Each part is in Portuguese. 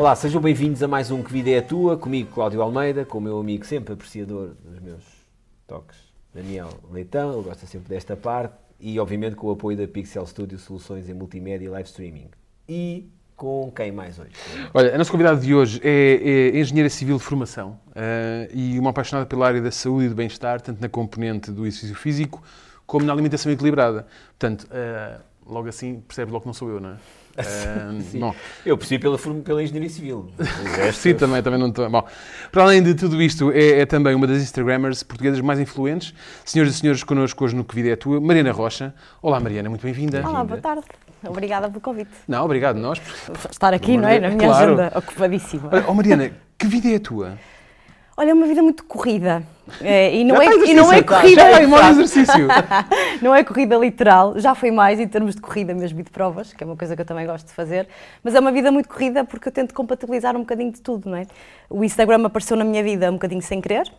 Olá, sejam bem-vindos a mais um Que Vida é a Tua, comigo Cláudio Almeida, com o meu amigo sempre apreciador dos meus toques, Daniel Leitão, ele gosta sempre desta parte, e obviamente com o apoio da Pixel Studio Soluções em Multimédia e Live Streaming. E com quem mais hoje? Olha, a nossa convidada de hoje é, é engenheira civil de formação uh, e uma apaixonada pela área da saúde e do bem-estar, tanto na componente do exercício físico como na alimentação equilibrada. Portanto, uh, logo assim percebe logo que não sou eu, não é? Uh, bom. Eu percebi pela, pela engenharia civil. Sim, também, também não estou. Bom, para além de tudo isto, é, é, também uma das Instagrammers portuguesas mais influentes. Senhoras e senhores, connosco hoje no Que Vida é a Tua, Mariana Rocha. Olá, Mariana, muito bem-vinda. Olá, boa tarde. Obrigada pelo convite. Não, obrigado nós. Por estar aqui, não é? Na minha claro. agenda ocupadíssima. Olha, oh Mariana, que vida é a tua? Olha, é uma vida muito corrida. É, e, não é, e não é corrida. Já é exercício. não é corrida literal, já foi mais em termos de corrida mesmo e de provas, que é uma coisa que eu também gosto de fazer. Mas é uma vida muito corrida porque eu tento compatibilizar um bocadinho de tudo, não é? O Instagram apareceu na minha vida um bocadinho sem querer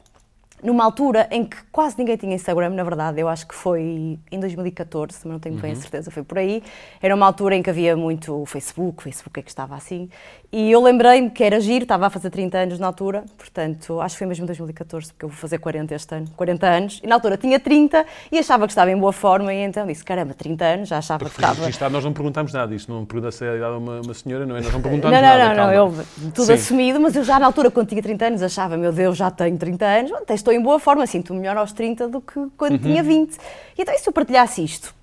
numa altura em que quase ninguém tinha Instagram, na verdade, eu acho que foi em 2014, mas não tenho bem a uhum. certeza, foi por aí. Era uma altura em que havia muito Facebook, Facebook é que estava assim. E eu lembrei-me que era giro, estava a fazer 30 anos na altura, portanto, acho que foi mesmo em 2014, porque eu vou fazer 40 este ano, 40 anos. E na altura tinha 30 e achava que estava em boa forma, e então disse: caramba, 30 anos, já achava que estava. Registado, nós não perguntámos nada, isto não pergunta se é a idade de uma, uma senhora, não é? Nós não perguntamos não, não, nada. Não, não, não, eu tudo Sim. assumido, mas eu já na altura, quando tinha 30 anos, achava: meu Deus, já tenho 30 anos, até estou em boa forma, sinto-me melhor aos 30 do que quando uhum. tinha 20. E então, e se eu partilhasse isto?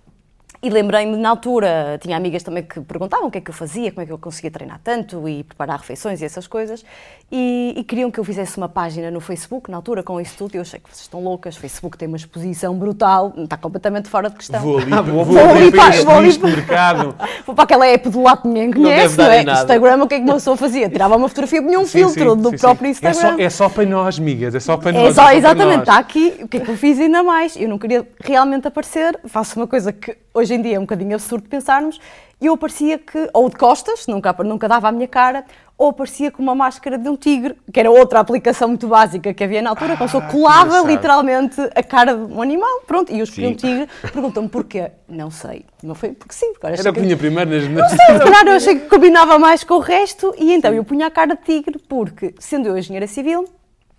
E lembrei-me, na altura, tinha amigas também que perguntavam o que é que eu fazia, como é que eu conseguia treinar tanto e preparar refeições e essas coisas. E, e queriam que eu fizesse uma página no Facebook, na altura, com isso tudo. E eu achei que vocês estão loucas, o Facebook tem uma exposição brutal, está completamente fora de questão. Vou ali, vou, vou, vou ali para, vou ali para, mercado. Vou para aquela app do lado que ninguém conhece, não, não é? Instagram, o que é que uma pessoa fazia? Tirava uma fotografia, punha um sim, filtro sim, do sim, próprio Instagram. É só, é só, para nós, amigas, é só para é nós. Só, é só exatamente, está aqui. O que é que eu fiz ainda mais? Eu não queria realmente aparecer, faço uma coisa que hoje em dia é um bocadinho absurdo pensarmos, e eu aparecia que, ou de costas, nunca, nunca dava a minha cara, ou aparecia com uma máscara de um tigre, que era outra aplicação muito básica que havia na altura, ah, que pessoa colava literalmente a cara de um animal, pronto, e eu escolhi um tigre, perguntam-me porquê. Não sei, não foi porque sim. Porque era que punha primeiro nas... Não sei, claro, eu achei que combinava mais com o resto, e então eu punha a cara de tigre, porque, sendo eu engenheira civil,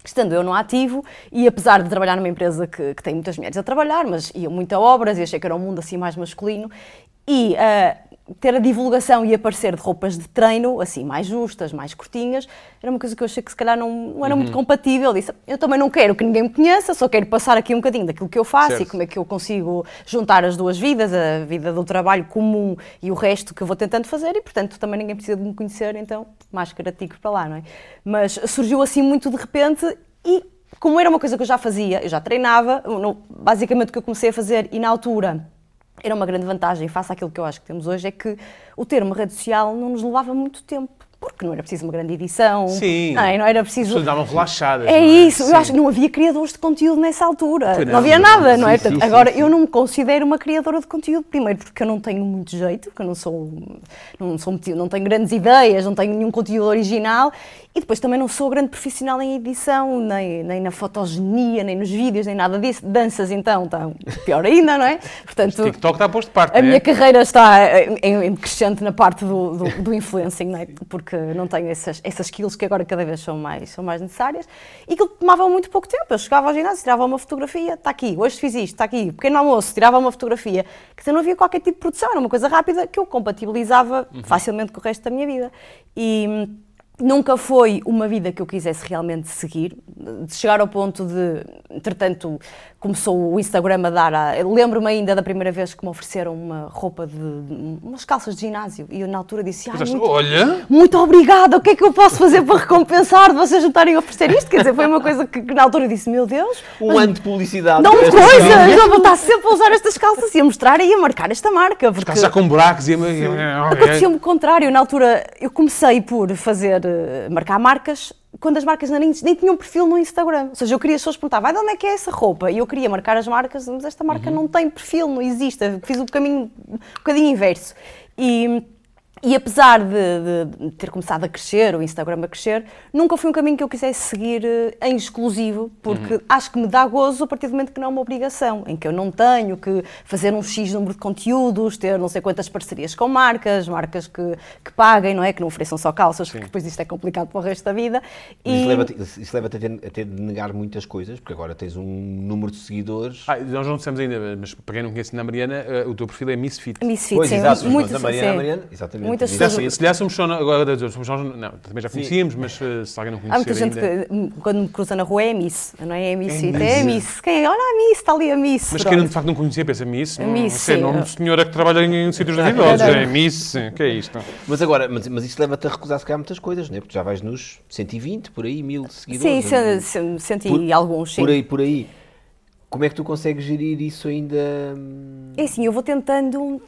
estando eu no ativo, e apesar de trabalhar numa empresa que, que tem muitas mulheres a trabalhar, mas iam muito a obras e achei que era um mundo assim mais masculino, e uh, ter a divulgação e aparecer de roupas de treino, assim, mais justas, mais curtinhas, era uma coisa que eu achei que se calhar não, não era uhum. muito compatível. Disse, eu também não quero que ninguém me conheça, só quero passar aqui um bocadinho daquilo que eu faço certo. e como é que eu consigo juntar as duas vidas, a vida do trabalho comum e o resto que eu vou tentando fazer, e portanto também ninguém precisa de me conhecer, então máscara tigre para lá, não é? Mas surgiu assim muito de repente e como era uma coisa que eu já fazia, eu já treinava, basicamente o que eu comecei a fazer e na altura era uma grande vantagem face àquilo que eu acho que temos hoje, é que o termo rede social não nos levava muito tempo porque não era preciso uma grande edição. Sim. Não, é? não era preciso. As pessoas davam relaxadas. É, é? isso. Sim. Eu acho que não havia criadores de conteúdo nessa altura. Não, não, havia nada, não, não é? Sim, Portanto, sim, agora, eu não me considero uma criadora de conteúdo, primeiro porque eu não tenho muito jeito, porque eu não sou. Não, sou, não tenho grandes ideias, não tenho nenhum conteúdo original e depois também não sou grande profissional em edição, nem, nem na fotogenia, nem nos vídeos, nem nada disso. Danças, então, está pior ainda, não é? Portanto, o TikTok está posto de parte. A minha é? carreira está em, em crescente na parte do, do, do influencing, não é? Porque não tenho essas, essas skills que agora cada vez são mais, são mais necessárias e que tomava muito pouco tempo. Eu chegava ao ginásio, tirava uma fotografia, está aqui, hoje fiz isto, está aqui, pequeno almoço, tirava uma fotografia. Que não havia qualquer tipo de produção, era uma coisa rápida que eu compatibilizava uhum. facilmente com o resto da minha vida. E nunca foi uma vida que eu quisesse realmente seguir, de chegar ao ponto de, entretanto, começou o Instagram a dar. A... Lembro-me ainda da primeira vez que me ofereceram uma roupa de. umas calças de ginásio e eu na altura disse: ah, muito, Olha! Muito obrigada, o que é que eu posso fazer para recompensar de vocês estarem a oferecer isto? Quer dizer, foi uma coisa que, que na altura eu disse: Meu Deus. Um ano de publicidade. Não coisas! Eu vou estar sempre a usar estas calças e a mostrar e a marcar esta marca. Porque... Calças com buracos e. Acontecia-me o contrário. Na altura eu comecei por fazer. Eh, marcar marcas quando as marcas nem, nem tinham perfil no Instagram. Ou seja, eu queria, as pessoas perguntavam, de onde é que é essa roupa? E eu queria marcar as marcas, mas esta marca uhum. não tem perfil, não existe. Fiz o caminho um bocadinho inverso. E e apesar de, de, ter começado a crescer, o Instagram a crescer, nunca foi um caminho que eu quisesse seguir eh, em exclusivo, porque uhum. acho que me dá gozo a partir do momento que não é uma obrigação, em que eu não tenho que fazer um X número de conteúdos, ter não sei quantas parcerias com marcas, marcas que, que paguem, não é? Que não ofereçam só calças, Sim. porque depois isto é complicado para o resto da vida. E... Isso leva-te leva a, ter, a ter de negar muitas coisas, porque agora tens um número de seguidores. Ah, nós não dissemos ainda, mas para quem não conhece a Mariana, eh, o teu perfil é Misfit. Misfit, pois, sim. Exato, muito, a Mariana, sim. Mariana, exatamente muitas pessoas. Se, calhar somos só. Agora, somos só não, também já conhecíamos, Sim. mas uh, se alguém não conhecer. Há muita gente ainda... que, quando me cruza na rua, é Miss, não é? É Miss. É, é Miss. Quem é? Olha a Miss, está ali a Miss. Mas quem de facto não conhecia, pensa Miss. A Miss. Não, é nome de senhora que trabalha em, em sítios de idosos. É Miss. que é isto? Mas agora, mas, mas isso leva-te a recusar se calhar muitas coisas, não é? Porque já vais nos 120, por aí, mil seguidores. Sim, senti por, alguns, sim. Por aí, por aí. Como é que tu consegues gerir isso ainda? É assim, eu vou tentando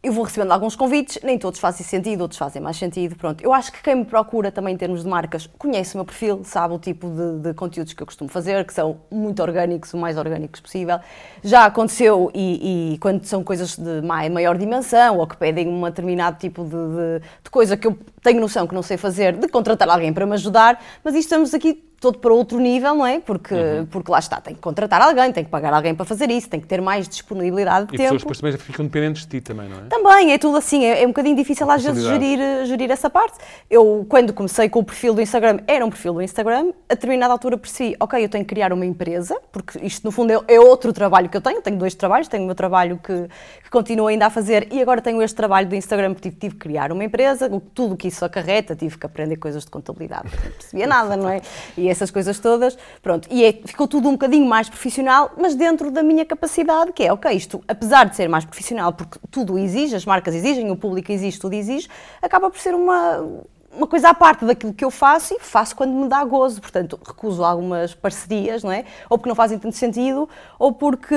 eu vou recebendo alguns convites, nem todos fazem sentido, outros fazem mais sentido. Pronto, eu acho que quem me procura também em termos de marcas conhece o meu perfil, sabe o tipo de, de conteúdos que eu costumo fazer, que são muito orgânicos, o mais orgânicos possível. Já aconteceu e, e quando são coisas de maior dimensão ou que pedem um determinado tipo de, de, de coisa que eu tenho noção que não sei fazer, de contratar alguém para me ajudar, mas estamos aqui todo para outro nível, não é? Porque, uhum. porque lá está, tem que contratar alguém, tem que pagar alguém para fazer isso, tem que ter mais disponibilidade de e tempo. E pessoas depois também ficam dependentes de ti também, não é? Também, é tudo assim, é, é um bocadinho difícil às vezes gerir, gerir essa parte. Eu, quando comecei com o perfil do Instagram, era um perfil do Instagram, a determinada altura percebi, ok, eu tenho que criar uma empresa, porque isto no fundo é, é outro trabalho que eu tenho, tenho dois trabalhos, tenho o meu trabalho que, que continuo ainda a fazer e agora tenho este trabalho do Instagram, porque tive, tive que criar uma empresa, tudo o que isso acarreta, tive que aprender coisas de contabilidade, não percebia nada, não é? E essas coisas todas pronto, e é, ficou tudo um bocadinho mais profissional, mas dentro da minha capacidade, que é, ok, isto, apesar de ser mais profissional, porque tudo exige, as marcas exigem, o público exige, tudo exige, acaba por ser uma, uma coisa à parte daquilo que eu faço e faço quando me dá gozo. Portanto, recuso algumas parcerias, não é? Ou porque não fazem tanto sentido, ou porque,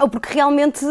ou porque realmente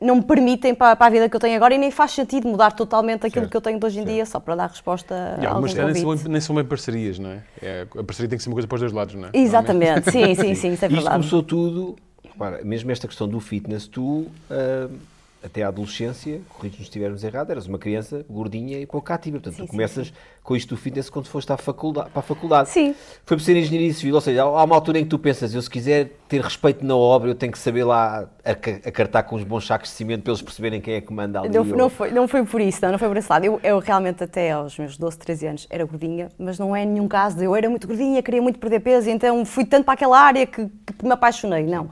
não me permitem para, para, a vida que eu tenho agora e nem faz sentido mudar totalmente aquilo certo, que eu tenho de hoje em certo. dia só para dar resposta a alguns nem são, nem são bem parcerias, não é? é? A parceria tem que ser uma coisa para os dois lados, não é? Exatamente, sim, sim, sim, isso é verdade. Isto começou tudo, repara, mesmo esta questão do fitness, tu... Uh, até à adolescência, corridos nos estivermos errados, eras uma criança gordinha e pouco ativa. Portanto, sim, tu começas sim, com isto do fitness quando foste à faculdade, para a faculdade. Sim. Foi por ser engenharia civil, ou seja, há uma altura em que tu pensas, eu se quiser ter respeito na obra, eu tenho que saber lá acartar com os bons sacos de cimento para eles perceberem quem é que manda ali. Não, não, foi, não foi por isso, não, não foi por esse lado. Eu, eu realmente até aos meus 12, 13 anos era gordinha, mas não é nenhum caso de eu era muito gordinha, queria muito perder peso, então fui tanto para aquela área que, que me apaixonei. Não.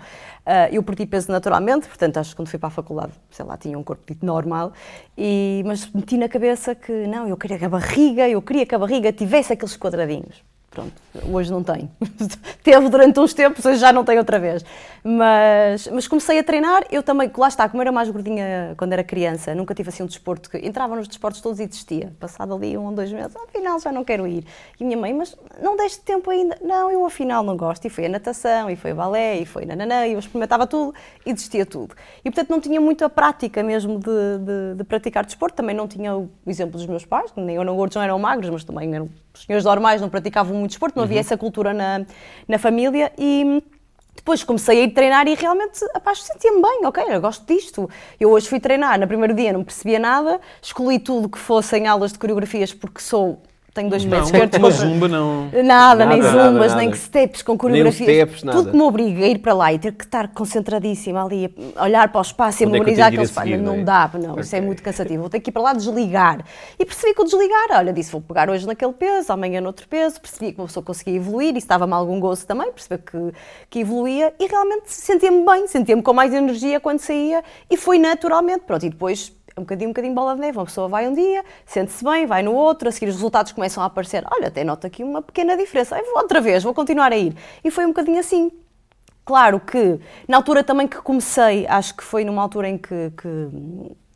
Uh, eu perdi peso naturalmente, portanto, acho que quando fui para a faculdade, sei lá, tinha um corpo normal, e, mas meti na cabeça que não, eu queria que a barriga, eu queria que a barriga tivesse aqueles quadradinhos. Pronto, hoje não tem. Teve durante uns tempos, hoje já não tem outra vez. Mas, mas comecei a treinar, eu também, lá está, como era mais gordinha quando era criança, nunca tive assim um desporto que entrava nos desportos todos e desistia. Passado ali um ou dois meses, afinal já não quero ir. E minha mãe, mas não deste tempo ainda? Não, eu afinal não gosto. E foi a natação, e foi a balé, e foi nananã, e eu experimentava tudo e desistia tudo. E portanto não tinha muita prática mesmo de, de, de praticar desporto, também não tinha o exemplo dos meus pais, nem eu não gordos não eram magros, mas também eram os senhores normais, não praticavam muito desporto, não havia uhum. essa cultura na, na família e depois comecei a ir treinar e realmente, rapaz, sentia-me bem, ok, eu gosto disto. Eu hoje fui treinar, no primeiro dia não percebia nada, escolhi tudo que fossem aulas de coreografias porque sou tenho dois pés esquerdos. Uma zumba não. Nada, nada nem zumbas, nada, nem steps com coreografias. Steps, tudo que me obriga a ir para lá e ter que estar concentradíssima ali, a olhar para o espaço e a é memorizar aquele espaço. Não, não dá, não, okay. isso é muito cansativo. Vou ter que ir para lá desligar. E percebi que o desligar, olha, disse, vou pegar hoje naquele peso, amanhã noutro peso. Percebi que uma pessoa conseguia evoluir e estava-me algum gozo também, percebi que, que evoluía e realmente sentia-me bem, sentia-me com mais energia quando saía e foi naturalmente. Pronto, e depois um bocadinho, um bocadinho bola de neve. Uma pessoa vai um dia, sente-se bem, vai no outro, a seguir os resultados começam a aparecer. Olha, até noto aqui uma pequena diferença. Aí vou outra vez, vou continuar a ir. E foi um bocadinho assim. Claro que, na altura também que comecei, acho que foi numa altura em que, que,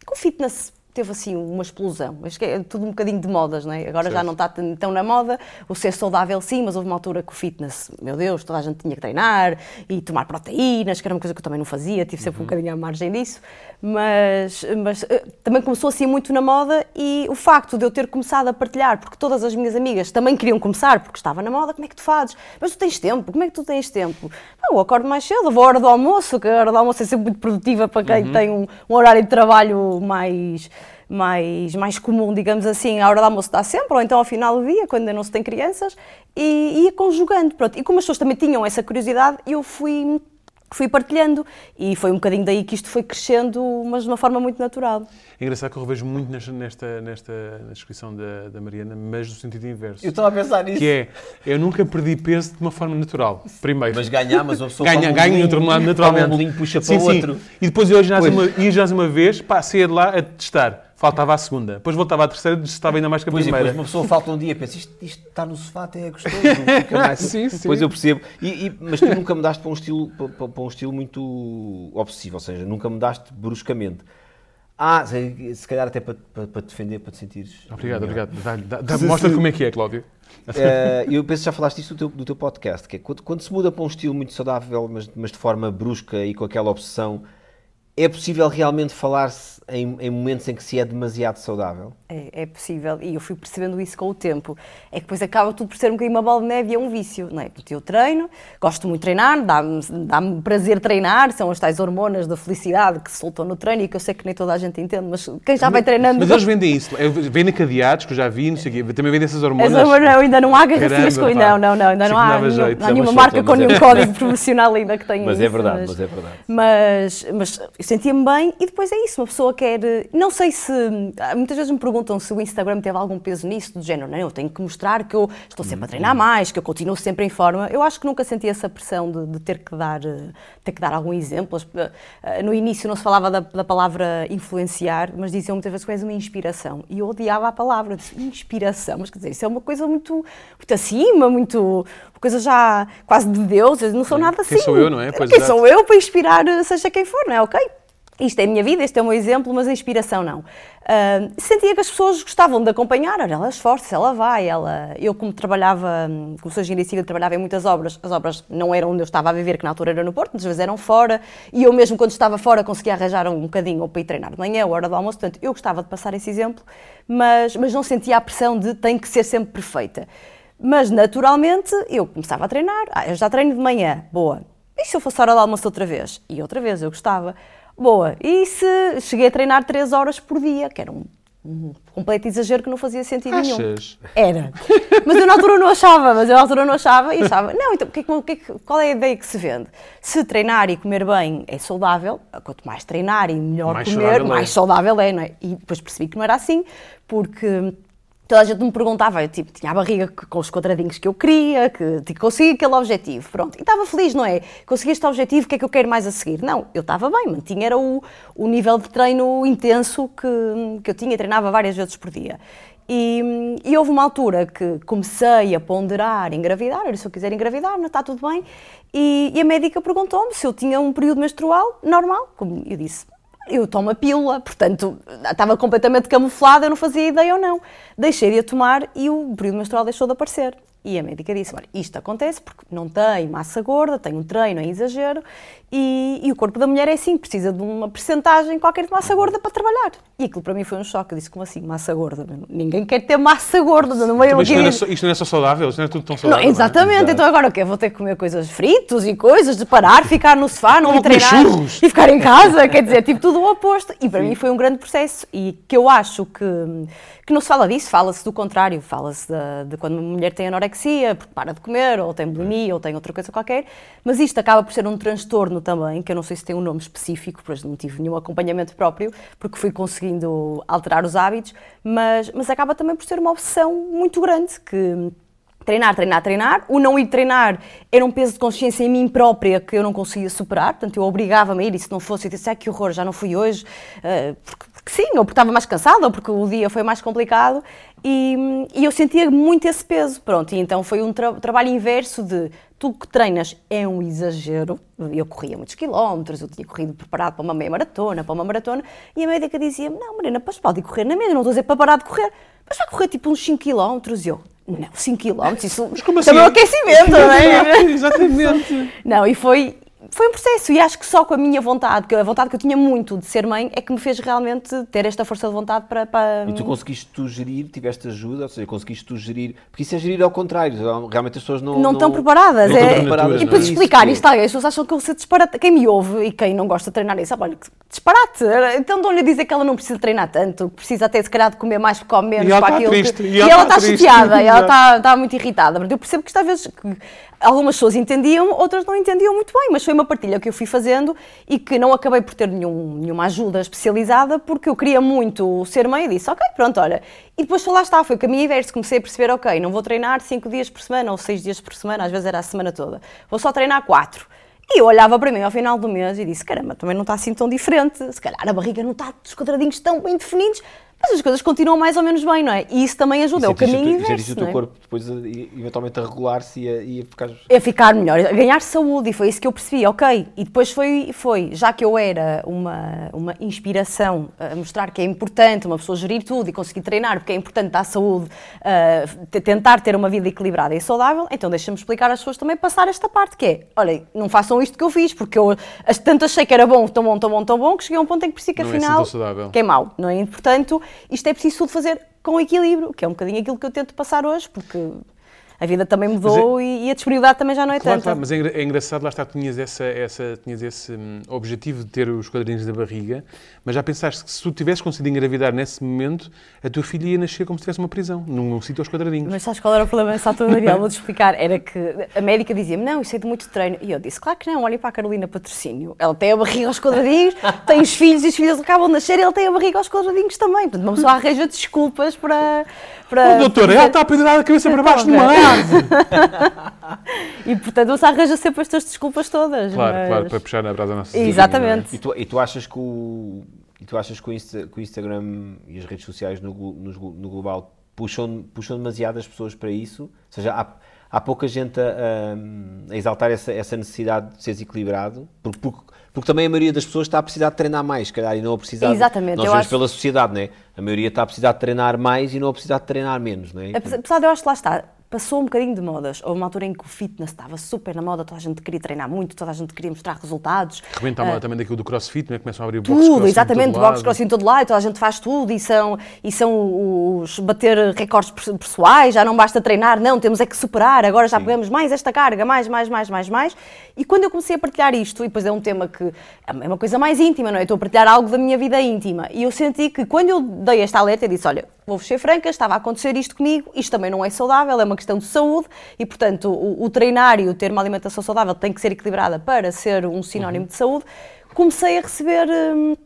que o fitness teve assim uma explosão. Acho que é tudo um bocadinho de modas, não é? Agora certo. já não está tão na moda. O ser saudável sim, mas houve uma altura que o fitness, meu Deus, toda a gente tinha que treinar e tomar proteínas, que era uma coisa que eu também não fazia, tive sempre uhum. um bocadinho à margem disso. Mas, mas eh, também começou assim muito na moda e o facto de eu ter começado a partilhar, porque todas as minhas amigas também queriam começar, porque estava na moda, como é que tu fazes? Mas tu tens tempo, como é que tu tens tempo? eu acordo mais cedo, vou à hora do almoço, que a hora do almoço é sempre muito produtiva para quem uhum. tem um, um horário de trabalho mais mais, mais comum, digamos assim, a hora do almoço dá sempre, ou então ao final do dia, quando ainda não se tem crianças, e ia conjugando. Pronto. E como as pessoas também tinham essa curiosidade, eu fui fui partilhando e foi um bocadinho daí que isto foi crescendo, mas de uma forma muito natural. É engraçado que eu revejo muito nesta, nesta, nesta na descrição da, da Mariana, mas no sentido inverso. Eu estava a pensar nisso. Que é, eu nunca perdi peso de uma forma natural, primeiro. Mas ganhar, mas uma pessoa ganha, um ganha bolinho, naturalmente. um bolinho, puxa sim, para o sim. outro. E depois eu Pois. uma, ginásio uma vez, pá, saía de lá a testar. Faltava a segunda. Depois voltava à terceira, estava ainda mais que a Pois, depois primeira. uma pessoa falta um dia e pensa, isto, isto está no sofá até é gostoso. Fica mais... Sim, sim. Pois eu percebo. E, e- mas tu nunca mudaste para um, estilo, para, para- um estilo muito obsessivo, ou seja, nunca mudaste bruscamente. Ah, se, se calhar até para, para, para te defender, para te sentires. Obrigado, melhor. obrigado. Dá- dá- Mostra como é que é, Cláudio. Eh, eu penso que já falaste isso do teu, do teu podcast, que é quando, quando se muda para um estilo muito saudável, mas, mas de forma brusca e com aquela obsessão, é possível realmente falar-se em, em momentos em que se é demasiado saudável? É, é possível, e eu fui percebendo isso com o tempo. É que depois acaba tudo por ser um bocadinho uma bola de neve e é um vício, não é? Porque eu treino, gosto muito de treinar, dá-me dá prazer treinar, são as tais hormonas da felicidade que se soltam no treino e que eu sei que nem toda a gente entende, mas quem já vai treinando. Mas eles vendem isso. É, Vendem cadeados, que eu já vi, não sei o quê. Também vendem essas hormonas. Essa hormona, ainda não há garrafinhas com. Não, não, não, ainda não há, nenhum- jeito. não há É nenhuma uma marca solta, com mas é nenhum verdade. código promocional ainda que tenha Mas é isso, verdade, mas é verdade. Mas, mas eu sentia-me bem e depois é isso, uma pessoa quer. Não sei se. Muitas vezes me perguntam se o Instagram teve algum peso nisso, do género, não, eu tenho que mostrar que eu estou sempre a treinar mais, que eu continuo sempre em forma. Eu acho que nunca senti essa pressão de, de ter, que dar, eh, ter que dar algum exemplo. Eh, No início não se falava da, da palavra influenciar, mas diziam muitas vezes que és uma inspiração. E eu odiava a palavra, disse, inspiração, mas quer dizer, isso é uma coisa muito, muito acima, muito. coisa já quase de Deus, eu não sou nada assim. Quem sou eu, não é? Pois, quem sou eu para inspirar eh, seja quem for, não é? Ok? Isto é a minha vida, este é o meu exemplo, mas a inspiração não. Ah, sentia que as pessoas gostavam de acompanhar, olha, ela esforça, ela vai, ela... Eu como trabalhava, hum, como sou engenheira civil, trabalhava em muitas obras, as obras não eram onde eu estava a viver, que na altura era no Porto, muitas vezes eram fora, e eu mesmo quando estava fora conseguia arranjar um bocadinho para ir treinar de manhã, hora do almoço, portanto eu gostava de passar esse exemplo, mas, mas não sentia a pressão de tem que ser sempre perfeita. Mas naturalmente eu começava a treinar, ah, eu já treino de manhã, boa. E se eu fosse hora do almoço outra vez? E outra vez, eu gostava. Boa. E se cheguei a treinar 3 horas por dia, que era um, um completo exagero que não fazia sentido nenhum. Achas? Era. Mas eu na altura não achava, mas eu na altura não achava e achava, não, então que é que- é que- qual é a ideia que se vende? Se treinar e comer bem é saudável, quanto mais treinar e melhor Mais comer, saudável é. mais saudável é, não é? E depois percebi que não era assim, porque toda a gente me perguntava, eu tipo, tinha a barriga com os quadradinhos que eu queria, que tipo, consegui aquele objetivo, pronto. E estava feliz, não é? Consegui este objetivo, o que é que eu quero mais a seguir? Não, eu estava bem, mantinha era o, o nível de treino intenso que, que eu tinha, treinava várias vezes por dia. E, e houve uma altura que comecei a ponderar engravidar, se eu quiser engravidar, não está tudo bem. E, e a médica perguntou-me se eu tinha um período menstrual normal. Como eu disse, eu tomo a pílula, portanto, estava completamente camuflada, eu não fazia ideia ou não. Deixei de a tomar e o período menstrual deixou de aparecer. E a médica disse: Olha, isto acontece porque não tem massa gorda, tem um treino em exagero e, e o corpo da mulher é assim, precisa de uma percentagem qualquer de massa gorda para trabalhar. E aquilo para mim foi um choque. Eu disse: Como assim, massa gorda? Ninguém quer ter massa gorda, não meio Mas isto não, é só, isto não é só saudável, isto não é tudo tão não, saudável. exatamente, Exato. então agora o quê? Vou ter que comer coisas fritos e coisas, de parar, ficar no sofá, não Vou ir treinar e ficar em casa, quer dizer, tipo tudo o oposto. E para mim foi um grande processo e que eu acho que, que não se fala disso, fala-se do contrário, fala-se de, de quando uma mulher tem anorexia, porque para de comer, ou tem bulimia, ou tem outra coisa qualquer, mas isto acaba por ser um transtorno também, que eu não sei se tem um nome específico, pois não tive nenhum acompanhamento próprio, porque fui conseguindo alterar os hábitos, mas, mas acaba também por ser uma obsessão muito grande, que Treinar, treinar, treinar. O não ir treinar era um peso de consciência em mim própria que eu não conseguia superar. Portanto, eu obrigava-me a ir e se não fosse, eu disse, ah, que horror, já não fui hoje. eh, porque, porque sim, ou porque estava mais cansada, ou porque o dia foi mais complicado. E, e eu sentia muito esse peso. Pronto, e então foi um tra- trabalho inverso de tu que treinas é um exagero. Eu corria muitos quilómetros, eu tinha corrido preparado para uma meia maratona, para uma maratona, e a médica dizia-me, não, Marina, mas pode ir correr na mesma, não estou a dizer para parar de correr, mas vai correr tipo uns 5 quilómetros. E eu, não, 5 km, isso como isso é o meu assim? aquecimento, não é? Exatamente. Não, e foi, foi um processo e acho que só com a minha vontade, que a vontade que eu tinha muito de ser mãe, é que me fez realmente ter esta força de vontade para. para... E tu conseguiste tu gerir, tiveste ajuda, ou seja, conseguiste tu gerir, porque isso é gerir ao contrário, realmente as pessoas não. Não, estão preparadas. não é, estão preparadas e para explicar isto a alguém, as pessoas acham que eu sei disparate. Quem me ouve e quem não gosta de treinar isso, olha, que disparate. Então estão-lhe a dizer que ela não precisa treinar tanto, que precisa até se calhar de comer mais porque come menos E ela para está aquilo. triste, que- e E ela está está triste. chateada, e ela está, está muito irritada. Eu percebo que isto às vezes que algumas pessoas entendiam, outras não entendiam muito bem, mas foi uma partilha que eu fui fazendo e que não acabei por ter nenhum, nenhuma ajuda especializada porque eu queria muito ser mãe e disse, ok, pronto, olha. E depois lá está, foi o caminho inverso, comecei a perceber, ok, não vou treinar 5 dias por semana ou 6 dias por semana, às vezes era a semana toda, vou só treinar 4. E eu olhava para mim ao final do mês e disse, caramba, também não está assim tão diferente, se calhar a barriga não está, os quadradinhos tão bem definidos, mas as coisas continuam mais ou menos bem, não é? E isso também ajuda, é o caminho tu- sentiste inverso, o teu não é? corpo depois, a- eventualmente, a regular-se e a, e a ficar. a ficar melhor, a ganhar saúde, e foi isso que eu percebi, ok. E depois foi, foi já que eu era uma, uma inspiração a mostrar que é importante uma pessoa gerir tudo e conseguir treinar, porque é importante dar saúde, te- tentar ter uma vida equilibrada e saudável, então deixa-me explicar às pessoas também passar esta parte, que é, olhem, não façam isto que eu fiz, porque eu tanto achei que era bom, tão bom, tão bom, tão bom, que cheguei a um ponto em que percebi que Não é assim afinal tão saudável. que é mau, não é? E, portanto, isto é preciso fazer com equilíbrio, que é um bocadinho aquilo que eu tento passar hoje, porque a vida também mudou e, e a disponibilidade também já não é Claro, tanta. claro, mas é, é engraçado, lá está, tinhas, essa, essa, tinhas esse hum, objetivo de ter os quadrinhos da barriga, mas já pensaste que se tu tivesses conseguido engravidar nesse momento, a tua filha ia nascer como se tivesse uma prisão, num, num sítio aos quadradinhos. Mas sabes qual era o problema nessa altura, Daniel? Vou-te explicar. Era que a médica dizia-me, não, isso é de muito treino. E eu disse, claro que não, olhem para a Carolina Patrocínio. Ela tem a barriga aos quadradinhos, tem os filhos e os filhos acabam de nascer e ela tem a barriga aos quadradinhos também. Portanto, uma pessoa arranja desculpas para... para Oh, doutora, ela está a pendurar a cabeça para baixo de a. E, portanto, você arranja sempre estas desculpas todas. Claro, mas- claro, para puxar na brasa a nossa Exatamente. E tu, e tu achas que o. E tu achas que o, Insta- que o Instagram e as redes sociais no, glo- no global puxam, puxam demasiado as pessoas para isso? Ou seja, há, há pouca gente a, a- a exaltar essa, essa necessidade de seres equilibrado? Porque, porque, porque também a maioria das pessoas está a precisar de treinar mais, se calhar, e não a precisar. de- Exatamente, Nós vemos acho- pela sociedade, não é? A maioria está a precisar de treinar mais e não a precisar de treinar menos, não é? Apesar de eu acho que lá está, passou um bocadinho de modas. Houve uma altura em que o fitness estava super na moda, toda a gente queria treinar muito, toda a gente queria mostrar resultados. Rebenta a moda também daquilo do crossfit, não é? Começam a abrir box Tudo, exatamente, box crossfit em todo lado, toda a gente faz tudo e são, e são os bater recordes pessoais, já não basta treinar, não, temos é que superar, agora já pegamos mais esta carga, mais, mais, mais, mais, mais. E quando eu comecei a partilhar isto, e depois é um tema que é uma coisa mais íntima, não é? Estou a partilhar algo da minha vida íntima. E eu senti que quando eu dei esta alerta, eu disse, olha, vou-vos ser franca, estava a acontecer isto comigo, isto também não é saudável, é uma questão de saúde e, portanto, o, o treinar e o ter uma alimentação saudável tem que ser equilibrada para ser um sinónimo de saúde. Comecei a receber. hum,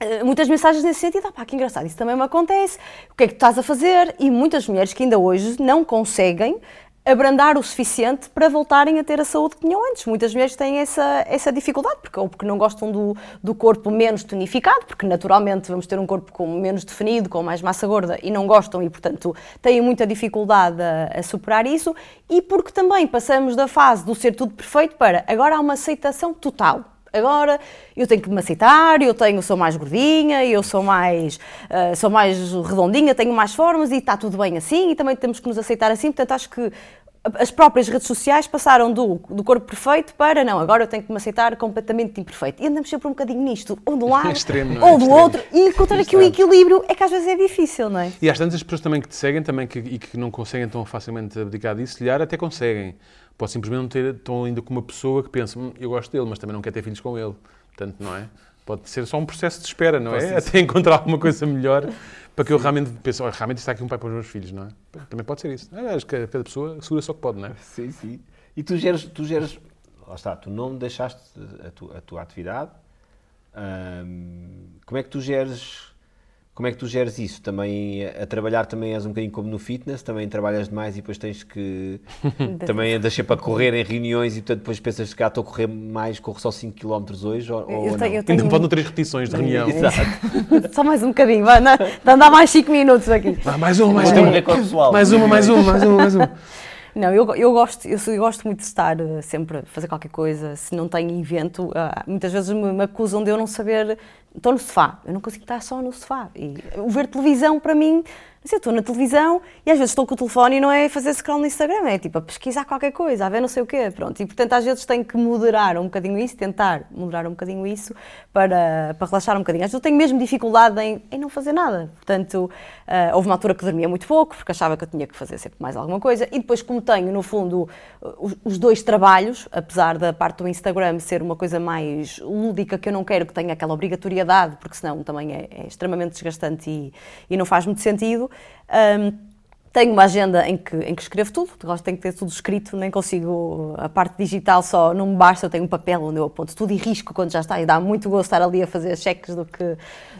eh, Muitas mensagens nesse sentido, ah pá, que engraçado, isso também me acontece, o que é que tu estás a fazer? E muitas mulheres que ainda hoje não conseguem abrandar o suficiente para voltarem a ter a saúde que tinham antes. Muitas mulheres têm essa, essa dificuldade, porque, ou porque não gostam do, do corpo menos tonificado, porque naturalmente vamos ter um corpo com menos definido, com mais massa gorda, e não gostam e, portanto, têm muita dificuldade a, a superar isso, e porque também passamos da fase do ser tudo perfeito para agora há uma aceitação total. Agora eu tenho que me aceitar, eu tenho, sou mais gordinha, eu sou mais, ah, sou mais redondinha, tenho mais formas e está tudo bem assim e também temos que nos aceitar assim. Portanto, acho que as próprias redes sociais passaram do, do corpo perfeito para não, agora eu tenho que me aceitar completamente imperfeito. E andamos sempre um bocadinho nisto, ou de um lado, Extremo, é? ou do Extremo. outro, e encontrar aqui o equilíbrio é que às vezes é difícil, não é? E às tantas pessoas também que te seguem também que, e que não conseguem tão facilmente abdicar disso, se calhar até conseguem. Pode simplesmente não ter tão ainda com uma pessoa que pensa, "Hum, eu gosto dele, mas também não quer ter filhos com ele. Portanto, não é? Pode ser só um processo de espera, não é? Até encontrar alguma coisa melhor para que eu realmente pense, "Oh, realmente está aqui um pai para os meus filhos, não é? Também pode ser isso. Ah, Acho que cada pessoa segura só que pode, não é? Sim, sim. E tu geres, tu geres, lá está, tu não deixaste a, tu- a tua atividade. Ahm, como é que tu geres, como é que tu geres isso? Também a, trabalhar também és um bocadinho como no fitness, também trabalhas demais e depois tens que também andas sempre a correr em reuniões e portanto depois pensas que ah, estou a correr mais, corro só 5 km hoje ou, ou Eu não? tenho- Ainda tenho- me pode três repetições de reunião. Exato. Só mais um bocadinho, vai, não, de andar mais 5 minutos aqui. Ah, mais uma, mais um uma. Mais uma, mais uma, mais uma, mais uma. Não, eu, eu, gosto, eu, eu gosto muito de estar eh, sempre a fazer qualquer coisa. Se não tenho evento, ah, muitas vezes me, me acusam de eu não saber estou no sofá, eu não consigo estar só no sofá. E o ver televisão, para mim, assim, eu estou na televisão e às vezes estou com o telefone e não é fazer scroll no Instagram, é tipo a pesquisar qualquer coisa, a ver não sei o quê, pronto. E portanto às vezes tenho que moderar um bocadinho isso, tentar moderar um bocadinho isso para, para relaxar um bocadinho. Às vezes eu tenho mesmo dificuldade em, em não fazer nada. Portanto, uh, houve uma altura que dormia muito pouco, porque achava que eu tinha que fazer sempre mais alguma coisa. E depois, como tenho, no fundo, os, os dois trabalhos, apesar da parte do Instagram ser uma coisa mais lúdica, que eu não quero que tenha aquela obrigatoriedade, porque senão também é, é extremamente desgastante e, e não faz muito sentido. Um, tenho uma agenda em que, em que escrevo tudo, gosto tenho que ter tudo escrito, nem consigo, a parte digital só não me basta, eu tenho um papel onde eu aponto tudo e risco quando já está, e dá muito gosto estar ali a fazer cheques do que,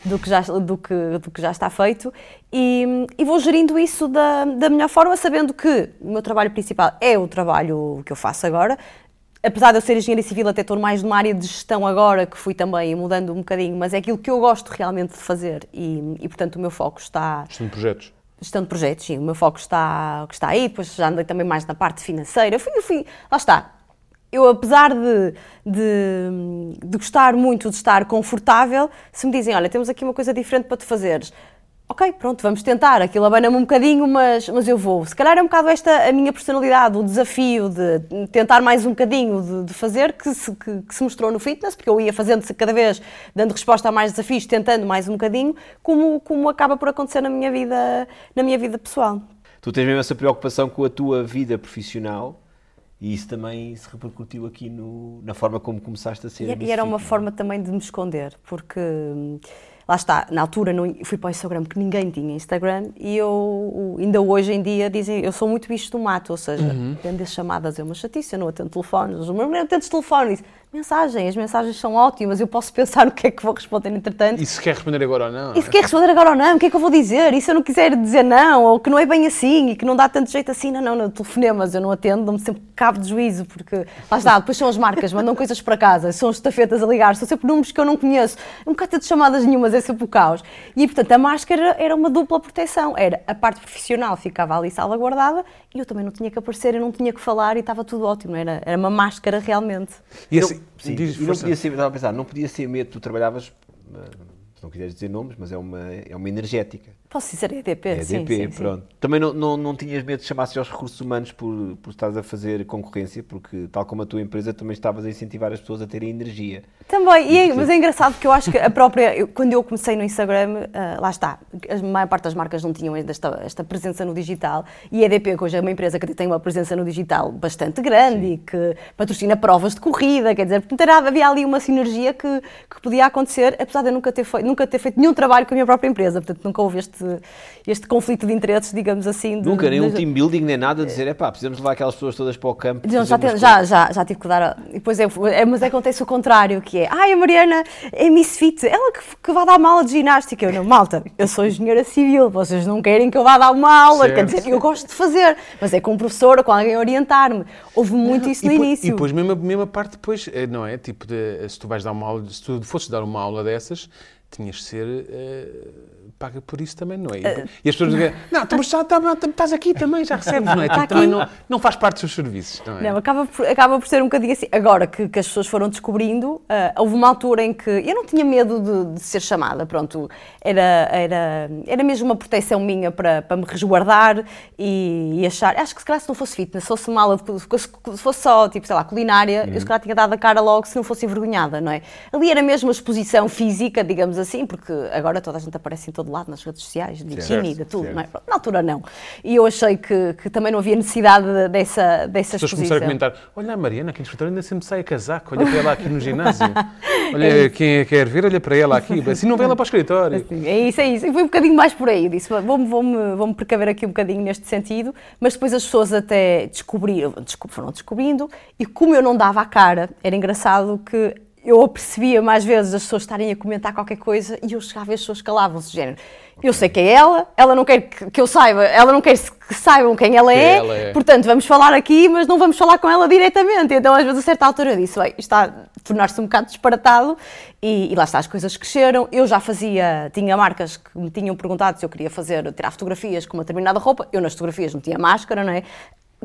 do que, já, do que, do que já está feito, e, e vou gerindo isso da, da melhor forma, sabendo que o meu trabalho principal é o trabalho que eu faço agora, apesar de eu ser engenheira civil, até estou mais numa área de gestão agora, que fui também mudando um bocadinho, mas é aquilo que eu gosto realmente de fazer, e, e portanto o meu foco está... Gestão de projetos gestão de projetos, sim, o meu foco está, está aí, depois já andei também mais na parte financeira. Eu fui, eu fui lá está. Eu, apesar de, de, de, gostar muito de estar confortável, se me dizem, olha, temos aqui uma coisa diferente para tu fazeres, ok, pronto, vamos tentar, aquilo abana-me um bocadinho, mas, mas eu vou. Se calhar é um bocado esta a minha personalidade, o desafio de tentar mais um bocadinho de, de fazer, que se, que, que se, mostrou no fitness, porque eu ia fazendo-se cada vez, dando resposta a mais desafios, tentando mais um bocadinho, como, como acaba por acontecer na minha vida, na minha vida pessoal. Tu tens mesmo essa preocupação com a tua vida profissional e isso também se repercutiu aqui no, na forma como começaste a ser. E, e era uma forma também de me esconder, porque lá está, na altura não, fui para o Instagram porque ninguém tinha Instagram e eu, ainda hoje em dia, dizem, eu sou muito bicho do mato, ou seja, uhum. atender chamadas é uma chatice, eu não atendo telefones, os meus não atendo telefones, mensagem, as mensagens são ótimas, eu posso pensar o que é que vou responder entretanto. E se quer responder agora ou não? E se quer responder agora ou não, o que é que eu vou dizer? E se eu não quiser dizer não, ou que não é bem assim, e que não dá tanto jeito assim, não, não, não telefonemas eu não atendo, dou-me sempre cabo de juízo, porque lá está, depois são as marcas, mandam coisas para casa, são as estafetas a ligar, são sempre números que eu não conheço, nunca tenho chamadas nenhumas, é sempre o caos. E portanto a máscara era uma dupla proteção, era a parte profissional ficava ali salvaguardada e eu também não tinha que aparecer, eu não tinha que falar e estava tudo ótimo, era, era uma máscara realmente. E assim, Sim, Diz, não podia ser, estava a pensar, não podia ser medo, tu trabalhavas, eh, se não quiseres dizer nomes, mas é uma, é uma energética. Posso dizer EDP, é sim, EDP, sim, pronto. Sim. Também não, não, não tinhas medo de chamar-se aos recursos humanos por, por estares a fazer concorrência, porque tal como a tua empresa também estavas a incentivar as pessoas a terem energia. Também, e é, mas é engraçado porque eu acho que a própria, eu, quando eu comecei no Instagram, uh, lá está, a maior parte das marcas não tinham esta, esta presença no digital e a EDP, que hoje é uma empresa que tem uma presença no digital bastante grande e que patrocina provas de corrida, quer dizer, porque havia ali uma sinergia que, que podia acontecer, apesar de eu nunca ter, feito, nunca ter feito nenhum trabalho com a minha própria empresa, portanto nunca houve este este, este conflito de interesses, digamos assim. De, Nunca, nem de, um team building, nem nada, dizer, é pá, precisamos levar aquelas pessoas todas para o campo. Não, já, te, já, já, já, tive que dar. Depois é, é, mas acontece o contrário, que é, ai, a Mariana é misfit, ela que, que vai dar uma aula de ginástica. Eu não, malta, eu sou engenheira civil, vocês não querem que eu vá dar uma aula, certo. quer dizer, eu gosto de fazer, mas é com um professor ou com alguém orientar-me. Houve muito não, isso no e início. E depois, mesmo, mesmo a parte depois, eh, não é? Tipo, de, se tu vais dar uma aula, se tu fosses dar uma aula dessas, tinhas de ser. Uh, paga por isso também, não é? Uh, e as pessoas dizem, não, mas já tá, tá, estás aqui também, já recebes, não é? Tá também não, não faz parte dos seus serviços, não é? Não, acaba por, acaba por ser um bocadinho assim. Agora que, que as pessoas foram descobrindo, uh, houve uma altura em que eu não tinha medo de, de, ser chamada, pronto, era, era, era mesmo uma proteção minha para, para me resguardar e, e achar, acho que se calhar se não fosse fitness, se fosse mala, se fosse só, tipo, sei lá, culinária, uhum. eu se calhar tinha dado a cara logo se não fosse envergonhada, não é? Ali era mesmo a exposição física, digamos assim, porque agora toda a gente aparece em todo lado nas redes sociais, de biquíni, de tudo, não é? Na altura não. E eu achei que, que também não havia necessidade dessa, dessa As pessoas começaram a comentar, olha a Mariana aqui no escritório ainda sempre sai a casaco, olha para ela aqui no ginásio. Olha, é quem quer ver, olha para ela aqui, assim não vem lá para o escritório. Assim, é isso, é isso. E foi um bocadinho mais por aí. Disse, vou-me vou vou precaver aqui um bocadinho neste sentido, mas depois as pessoas até descobriram, foram descobrindo, e como eu não dava a cara, era engraçado que eu apercebia mais vezes as pessoas estarem a comentar qualquer coisa e eu chegava e as pessoas calavam-se, género. Eu sei quem é ela, ela não quer que eu saiba, ela não quer que saibam quem ela, é, ela é, portanto vamos falar aqui, mas não vamos falar com ela diretamente. Então, às vezes, a certa altura, eu disse: isto está a tornar-se um bocado disparatado, e, e, lá está, as coisas cresceram. Eu já fazia, tinha marcas que me tinham perguntado se eu queria fazer, tirar fotografias com uma determinada roupa, eu nas fotografias não tinha máscara, não é?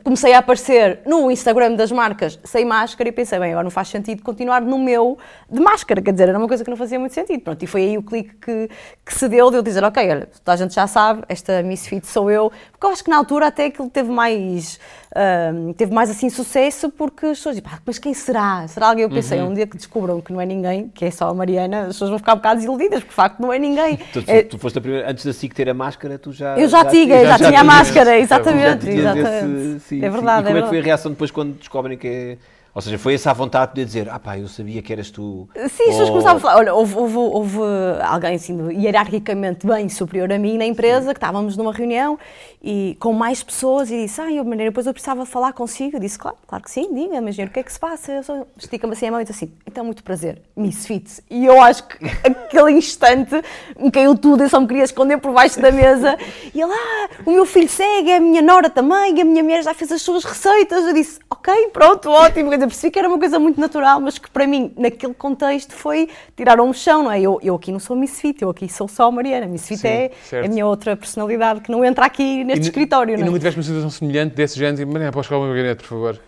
Comecei a aparecer no Instagram das marcas sem máscara e pensei, bem, agora não faz sentido continuar no meu de máscara, quer dizer, era uma coisa que não fazia muito sentido. Pronto, e foi aí o clique que, que se deu de eu dizer, ok, olha, toda a gente já sabe, esta Misfit sou eu, porque eu acho que na altura até aquilo teve mais, uh, teve mais assim sucesso, porque as pessoas dizem, mas quem será? Será alguém? Eu pensei, uhum. um dia que descubram que não é ninguém, que é só a Mariana, as pessoas vão ficar um bocado desiludidas, porque de facto não é ninguém. Tu, é, tu foste a primeira, antes da SIC ter a máscara, tu já. Eu já, já tinha, já, já, tinha a máscara, exatamente. exatamente. Esse, sim, é verdade. Sim. E como é, é que foi a reação depois quando descobrem que é. Ou seja, foi essa a vontade de dizer, ah pá, eu sabia que eras tu. Sim, as pessoas começavam a falar, olha, houve, houve, houve, alguém assim, hierarquicamente bem superior a mim na empresa, que estávamos numa reunião e com mais pessoas e disse, ah, eu, maneira, depois eu precisava falar consigo. Eu disse, claro, claro que sim, diga, mas o que é que se passa? Estica-me assim a mão e disse assim, então muito prazer, Miss Fit. E eu acho que aquele instante me caiu tudo, eu só me queria esconder por baixo da mesa. E ele, ah, o meu filho segue, a minha nora também, a minha mulher já fez as suas receitas. Eu disse, ok, pronto, ótimo percebi que era uma coisa muito natural, mas que para mim, naquele contexto, foi tirar um chão, não é? Eu, eu aqui não sou Misfit, eu aqui sou só a Mariana. Misfit Sim, é, é a minha outra personalidade que não entra aqui neste e, escritório, e não é? E nunca tiveste uma situação semelhante desse género? Mariana, podes chegar ao meu gabinete, por favor?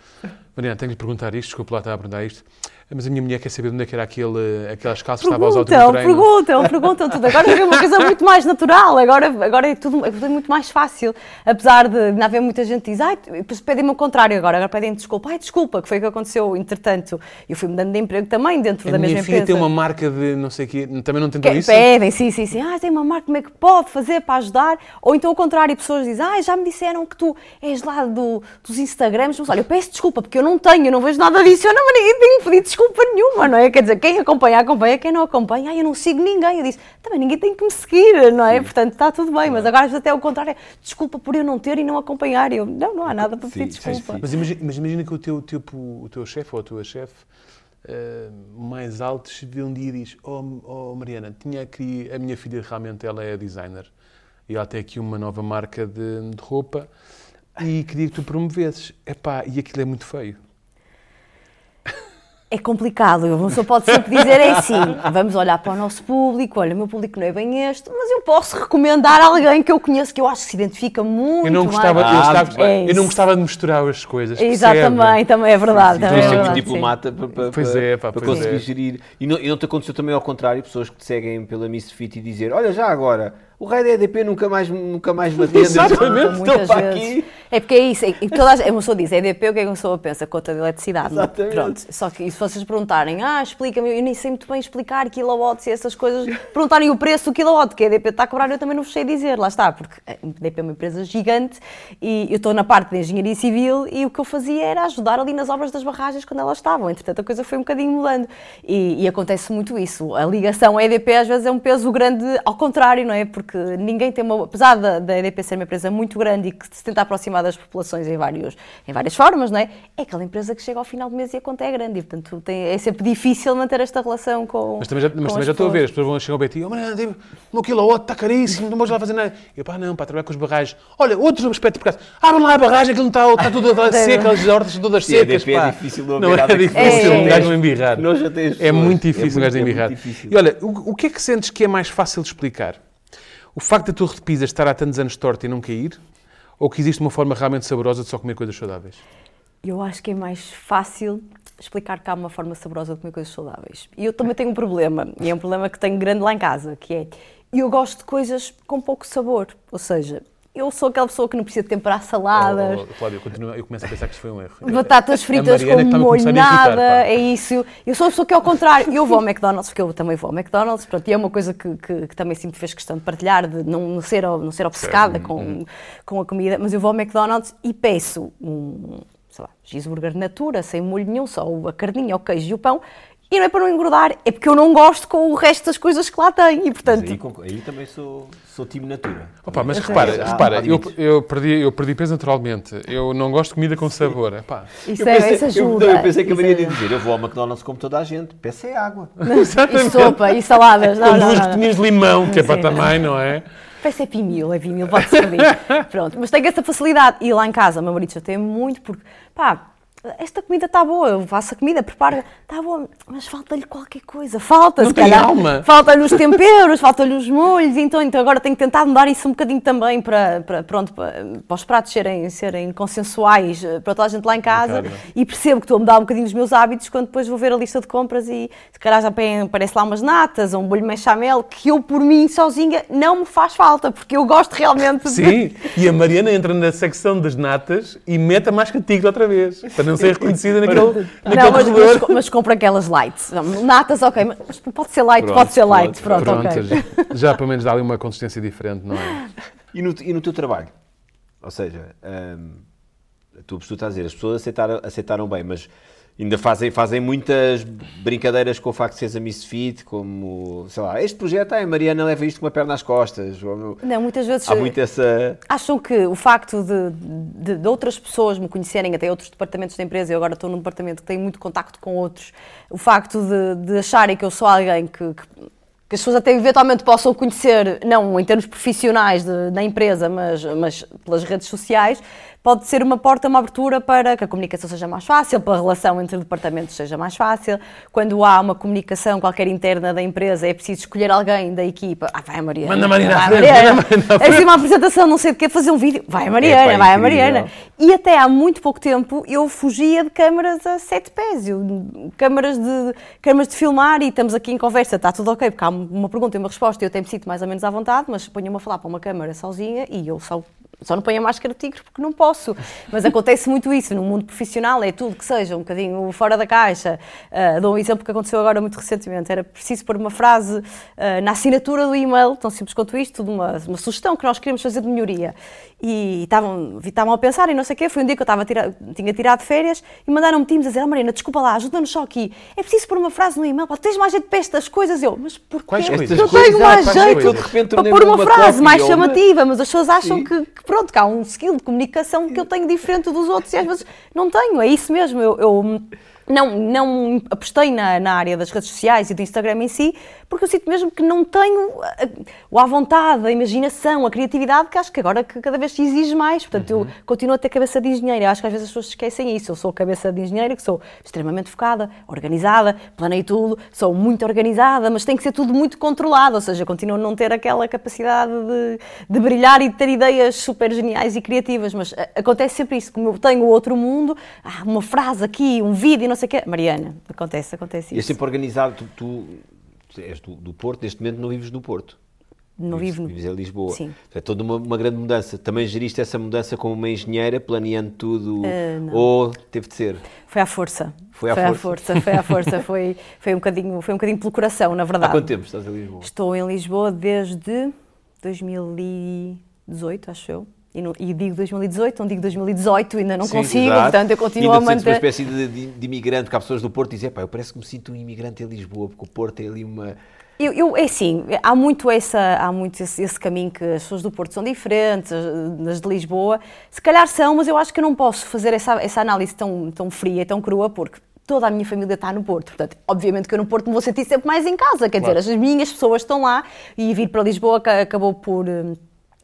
Mariana, tenho que lhe perguntar isto, desculpa lá estar a perguntar isto. Mas a minha mulher quer saber onde é que era aquele, aquelas calças que estava a usar o treino. Perguntam, perguntam tudo. Agora é uma coisa muito mais natural, agora, agora é, tudo, é tudo muito mais fácil. Apesar de não haver muita gente que diz, ai, pedem-me o contrário agora, agora pedem desculpa. Ai, desculpa, que foi o que aconteceu, entretanto. Eu fui mudando de emprego também dentro a da mesma empresa. Minha filha tem uma marca de não sei o quê, também não tentou que, isso? Pedem, sim, sim, sim. Ah, tem uma marca, como é que pode fazer para ajudar? Ou então o contrário, pessoas dizem, ah, já me disseram que tu és lá do, dos Instagrams, mas olha, eu peço desculpa, porque eu não tenho, eu não vejo nada disso, eu não, ninguém tem que pedir desculpa nenhuma, não é? Quer dizer, quem acompanha, acompanha, quem não acompanha, ah, eu não sigo ninguém. Eu disse, também ninguém tem que me seguir, não é? Sim. Portanto, está tudo bem, mas agora até o contrário, desculpa por eu não ter e não acompanhar. Eu, não, não há nada para pedir sim, desculpa. Sim, mas, imagina, mas imagina que o teu, teu, o teu chefe ou a tua chefe uh, mais alto se vê um dia e diz, oh, oh Mariana, tinha aqui, a minha filha realmente ela é designer e ela tem aqui uma nova marca de, de roupa e queria que tu promovesses. Epá, e aquilo é muito feio é complicado. Uma pessoa pode sempre dizer é assim: vamos olhar para o nosso público, olha, o meu público não é bem este, mas eu posso recomendar alguém que eu conheço que eu acho que se identifica muito eu não gostava, mais. Eu, estava, é eu não gostava de misturar as coisas. Exatamente, também é verdade. Sim, sim, também é muito diplomata para, para, pois é, pá, para conseguir é. gerir. E não, e não te aconteceu também ao contrário, pessoas que te seguem pela Miss Fit e dizer: olha, já agora o rei da EDP nunca mais, nunca mais me atende. Exatamente, estou para aqui. É porque é isso, é, toda a, uma pessoa diz EDP, o que é que uma pessoa pensa? Conta de eletricidade. Exatamente. Pronto, só que se vocês perguntarem, ah, explica-me, eu nem sei muito bem explicar kilowatts e essas coisas, perguntarem o preço do kilowatt que a EDP está a cobrar, eu também não vos sei dizer, lá está, porque a EDP é uma empresa gigante e eu estou na parte de engenharia civil e o que eu fazia era ajudar ali nas obras das barragens quando elas estavam, entretanto a coisa foi um bocadinho mudando e, e acontece muito isso, a ligação à EDP às vezes é um peso grande ao contrário, não é? Porque ninguém tem uma. Apesar da, da EDP ser uma empresa muito grande e que se tenta aproximar das populações em, vários, em várias formas, não é? É aquela empresa que chega ao final do mês e a conta é grande e, portanto, tem, é sempre difícil manter esta relação com. Mas também já, mas também já estou a ver, as pessoas vão chegar ao BT, oh, mas tipo, no quilowatt está caríssimo, não vamos lá fazer nada. E eu, pá, não, para trabalhar com as barragens. Olha, outro aspecto por causa, abrem lá a barragem, que não está, está tudo seca, as hortas estão todas secas. Sim, é difícil não, não é difícil um gajo embirrar. É muito difícil um gajo embirrar. E olha, o, o que é que sentes que é mais fácil de explicar? O facto da Torre de Pisa estar há tantos anos torta e não cair? Ou que existe uma forma realmente saborosa de só comer coisas saudáveis? Eu acho que é mais fácil explicar que há uma forma saborosa de comer coisas saudáveis. E eu também tenho um problema, e é um problema que tenho grande lá em casa, que é eu gosto de coisas com pouco sabor. Ou seja, eu sou aquela pessoa que não precisa temperar saladas. Oh, oh, Cláudio, eu, começo a pensar que isto foi um erro. Batatas fritas com molho nada, é isso. Eu sou a pessoa que é ao contrário. Eu vou ao McDonald's, porque eu também vou ao McDonald's, pronto, e é uma coisa que, que, que também sempre fez questão de partilhar, de não, não, ser, não ser obcecada com, hum. com a comida, mas eu vou ao McDonald's e peço um, sei lá, cheeseburger natura, sem molho nenhum, só a carninha, o queijo e o pão, e não é para não engordar, é porque eu não gosto com o resto das coisas que lá tem. E, portanto... Aí, aí, também sou, sou time natura. Opa, mas repara, é, repara eu, eu, perdi, eu perdi peso naturalmente. Eu não gosto de comida com sabor. Epá. Isso, é, pensei, isso ajuda. Eu, eu pensei que eu ia é... dizer, eu vou ao McDonald's como toda a gente, peço é água. e sopa, e saladas. Não, não, duas gotinhas de limão, que é para também, não é? Peço é pinil, é pinil, pode-se. Pronto, mas tenho essa facilidade. E lá em casa, meu marido já tem muito, porque, pá, esta comida está boa, eu faço a comida, preparo, está boa, mas falta-lhe qualquer coisa, falta, Não se tem calhar, alma. falta-lhe os temperos, falta-lhe os molhos, então, então agora tenho que tentar mudar isso um bocadinho também para, para, pronto, para, para os pratos serem, serem consensuais eh, para toda a gente lá em casa. e percebo que estou a mudar um bocadinho os meus hábitos quando depois vou ver a lista de compras e se calhar já aparece lá umas natas ou um bolho bechamel que eu por mim sozinha não me faz falta, porque eu gosto realmente de... Sim, e a Mariana entra na secção das natas e mete a máscara de tigre outra vez, para não ser reconhecida naquele, naquele Não, mas, corredor. mas, mas compro aquelas light. Natas, ok, mas pode ser light, Pronto, pode ser light. pronto, Pronto, Pronto, ok. já, já pelo menos dá ali uma consistência diferente, não é? E no, e no teu trabalho? Ou seja, hum, tu, tu estás a dizer, as pessoas aceitaram, aceitaram bem, mas ainda fazem, fazem muitas brincadeiras com o facto de seres a Misfit, como, sei lá, este projeto, ai, a Mariana leva isto com uma perna às costas. Não, muitas vezes Há muito essa... acham que o facto de, de- de outras pessoas me conhecerem, até outros departamentos da empresa, eu agora estou num departamento que tem muito contacto com outros, o facto de, de acharem que eu sou alguém que, que, que as pessoas até eventualmente possam conhecer, não em termos profissionais de- na empresa, mas, mas pelas redes sociais, pode ser uma porta, uma abertura para que a comunicação seja mais fácil, para a relação entre departamentos seja mais fácil. Quando há uma comunicação qualquer interna da empresa, é preciso escolher alguém da equipa. Ah, vai a Mariana. Manda a Mariana vai frente, Mariana. manda a Mariana É assim uma apresentação, não sei de que, fazer um vídeo. Vai a Mariana, vai a. Mariana. E até há muito pouco tempo eu fugia de câmaras a sete pés, eu, câmaras, de, câmaras de filmar e estamos aqui em conversa, está tudo ok, porque há uma pergunta e uma resposta e eu tenho me sinto mais ou menos à vontade, mas ponho-me a falar para uma câmara sozinha e eu só, só não ponho a máscara tigre porque não posso. Mas acontece muito isso no mundo profissional, é tudo que seja um bocadinho fora da caixa. Ah, dou um exemplo que aconteceu agora muito recentemente, era preciso pôr uma frase ah, na assinatura do e-mail, tão simples quanto isto, de uma, uma sugestão que nós queríamos fazer de melhoria. E estavam, a pensar e não sei o quê, foi um dia que eu estava a tirar- tinha tirado férias e mandaram-me times a dizer, oh, Marina, desculpa lá, ajuda-nos só aqui. É preciso pôr uma frase no e-mail, pá, tens mais jeito para estas coisas? Eu, mas porquê? Quais coisas? não tenho mais ah, jeito coisas? De repente, para pôr uma uma frase mais chamativa, mas as pessoas acham que, que, pronto, que há um skill de comunicação que eu tenho diferente dos outros e às vezes não tenho, é isso mesmo. Eu, eu não, não apostei na, na área das redes sociais e do Instagram em si, porque eu sinto mesmo que não tenho a, a, a vontade, a imaginação, a criatividade que acho que agora que cada vez se exige mais. Portanto, eu continuo a ter cabeça de engenheiro. Eu acho que às vezes as pessoas esquecem isso. Eu sou cabeça de engenheiro, que sou extremamente focada, organizada, planei tudo, sou muito organizada, mas tem que ser tudo muito controlado. Ou seja, continuo a não ter aquela capacidade de, de brilhar e de ter ideias super geniais e criativas. Mas a- acontece sempre isso. Como eu tenho outro mundo, ah, uma frase aqui, um vídeo, não o quê. Mariana, acontece, acontece E isso. sempre organizado, tu, tu, és do, do Porto, neste momento não vives no Porto. Não vives, vivo no- Vives em Lisboa. Sim. É toda uma, uma grande mudança. Também geriste essa mudança como uma engenheira, planeando tudo? Não. ou teve de ser? Foi à força. Foi à foi força. à força, foi à força, foi, foi, um bocadinho, foi um bocadinho pelo coração, na Há verdade. quanto tempo estás em Lisboa? Estou em Lisboa desde 2018, acho eu. E, não- e digo 2018, não digo 2018, ainda não Sim, consigo, exato. portanto eu continuo a ainda te sentes uma manter. espécie de, de, de imigrante, porque há pessoas do Porto dizem, pá, eu parece que me sinto um imigrante em Lisboa, porque o Porto tem ali uma... Eu, eu- é assim, há muito, essa, há muito esse, esse caminho que as pessoas do Porto são diferentes das de Lisboa. Se calhar são, mas eu acho que eu não posso fazer essa, essa análise tão, tão fria e tão crua, porque toda a minha família está no Porto. Portanto, obviamente que eu no Porto me vou sentir sempre mais em casa. Quer Claro. dizer, as minhas pessoas estão lá e vir para Lisboa ca- acabou por.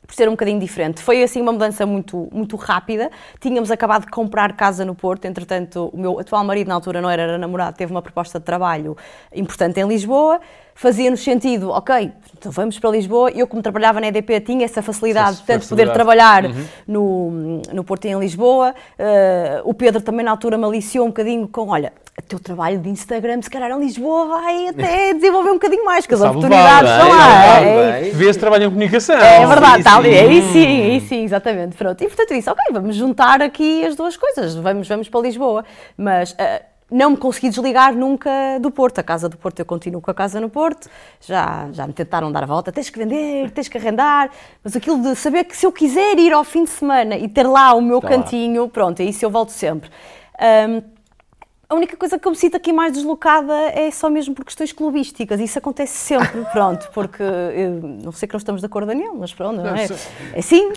Por ser um bocadinho diferente. Foi assim uma mudança muito, muito rápida. Tínhamos acabado de comprar casa no Porto, entretanto, o meu atual marido, na altura não era, era namorado, teve uma proposta de trabalho importante em Lisboa. Fazia-nos sentido, ok, então vamos para Lisboa. Eu, como trabalhava na EDP, tinha essa facilidade, Essa portanto, poder trabalhar Uhum. no, no Porto em Lisboa. Eh, o Pedro também, na altura, me aliciou um bocadinho com, olha, o teu trabalho de Instagram, se calhar em Lisboa, vai até desenvolver um bocadinho mais, que as Sabe oportunidades estão bem, lá. É-. Vê-se trabalho em comunicação. é verdade, sim, está ali. sim. Aí sim, aí sim, exatamente. Pronto. E portanto disse, ok, vamos juntar aqui as duas coisas, vamos, vamos para Lisboa. Mas ah, não me consegui desligar nunca do Porto. A casa do Porto, eu continuo com a casa no Porto. Já, já me tentaram dar a volta, tens que vender, tens que arrendar. Mas aquilo de saber que se eu quiser ir ao fim de semana e ter lá o meu lá. cantinho, pronto, é isso eu volto sempre. Ahm, A única coisa que eu me sinto aqui mais deslocada é só mesmo por questões clubísticas. Isso acontece sempre, pronto, porque eu, não sei que não estamos de acordo, Daniel, mas pronto, não é? É assim. Uh,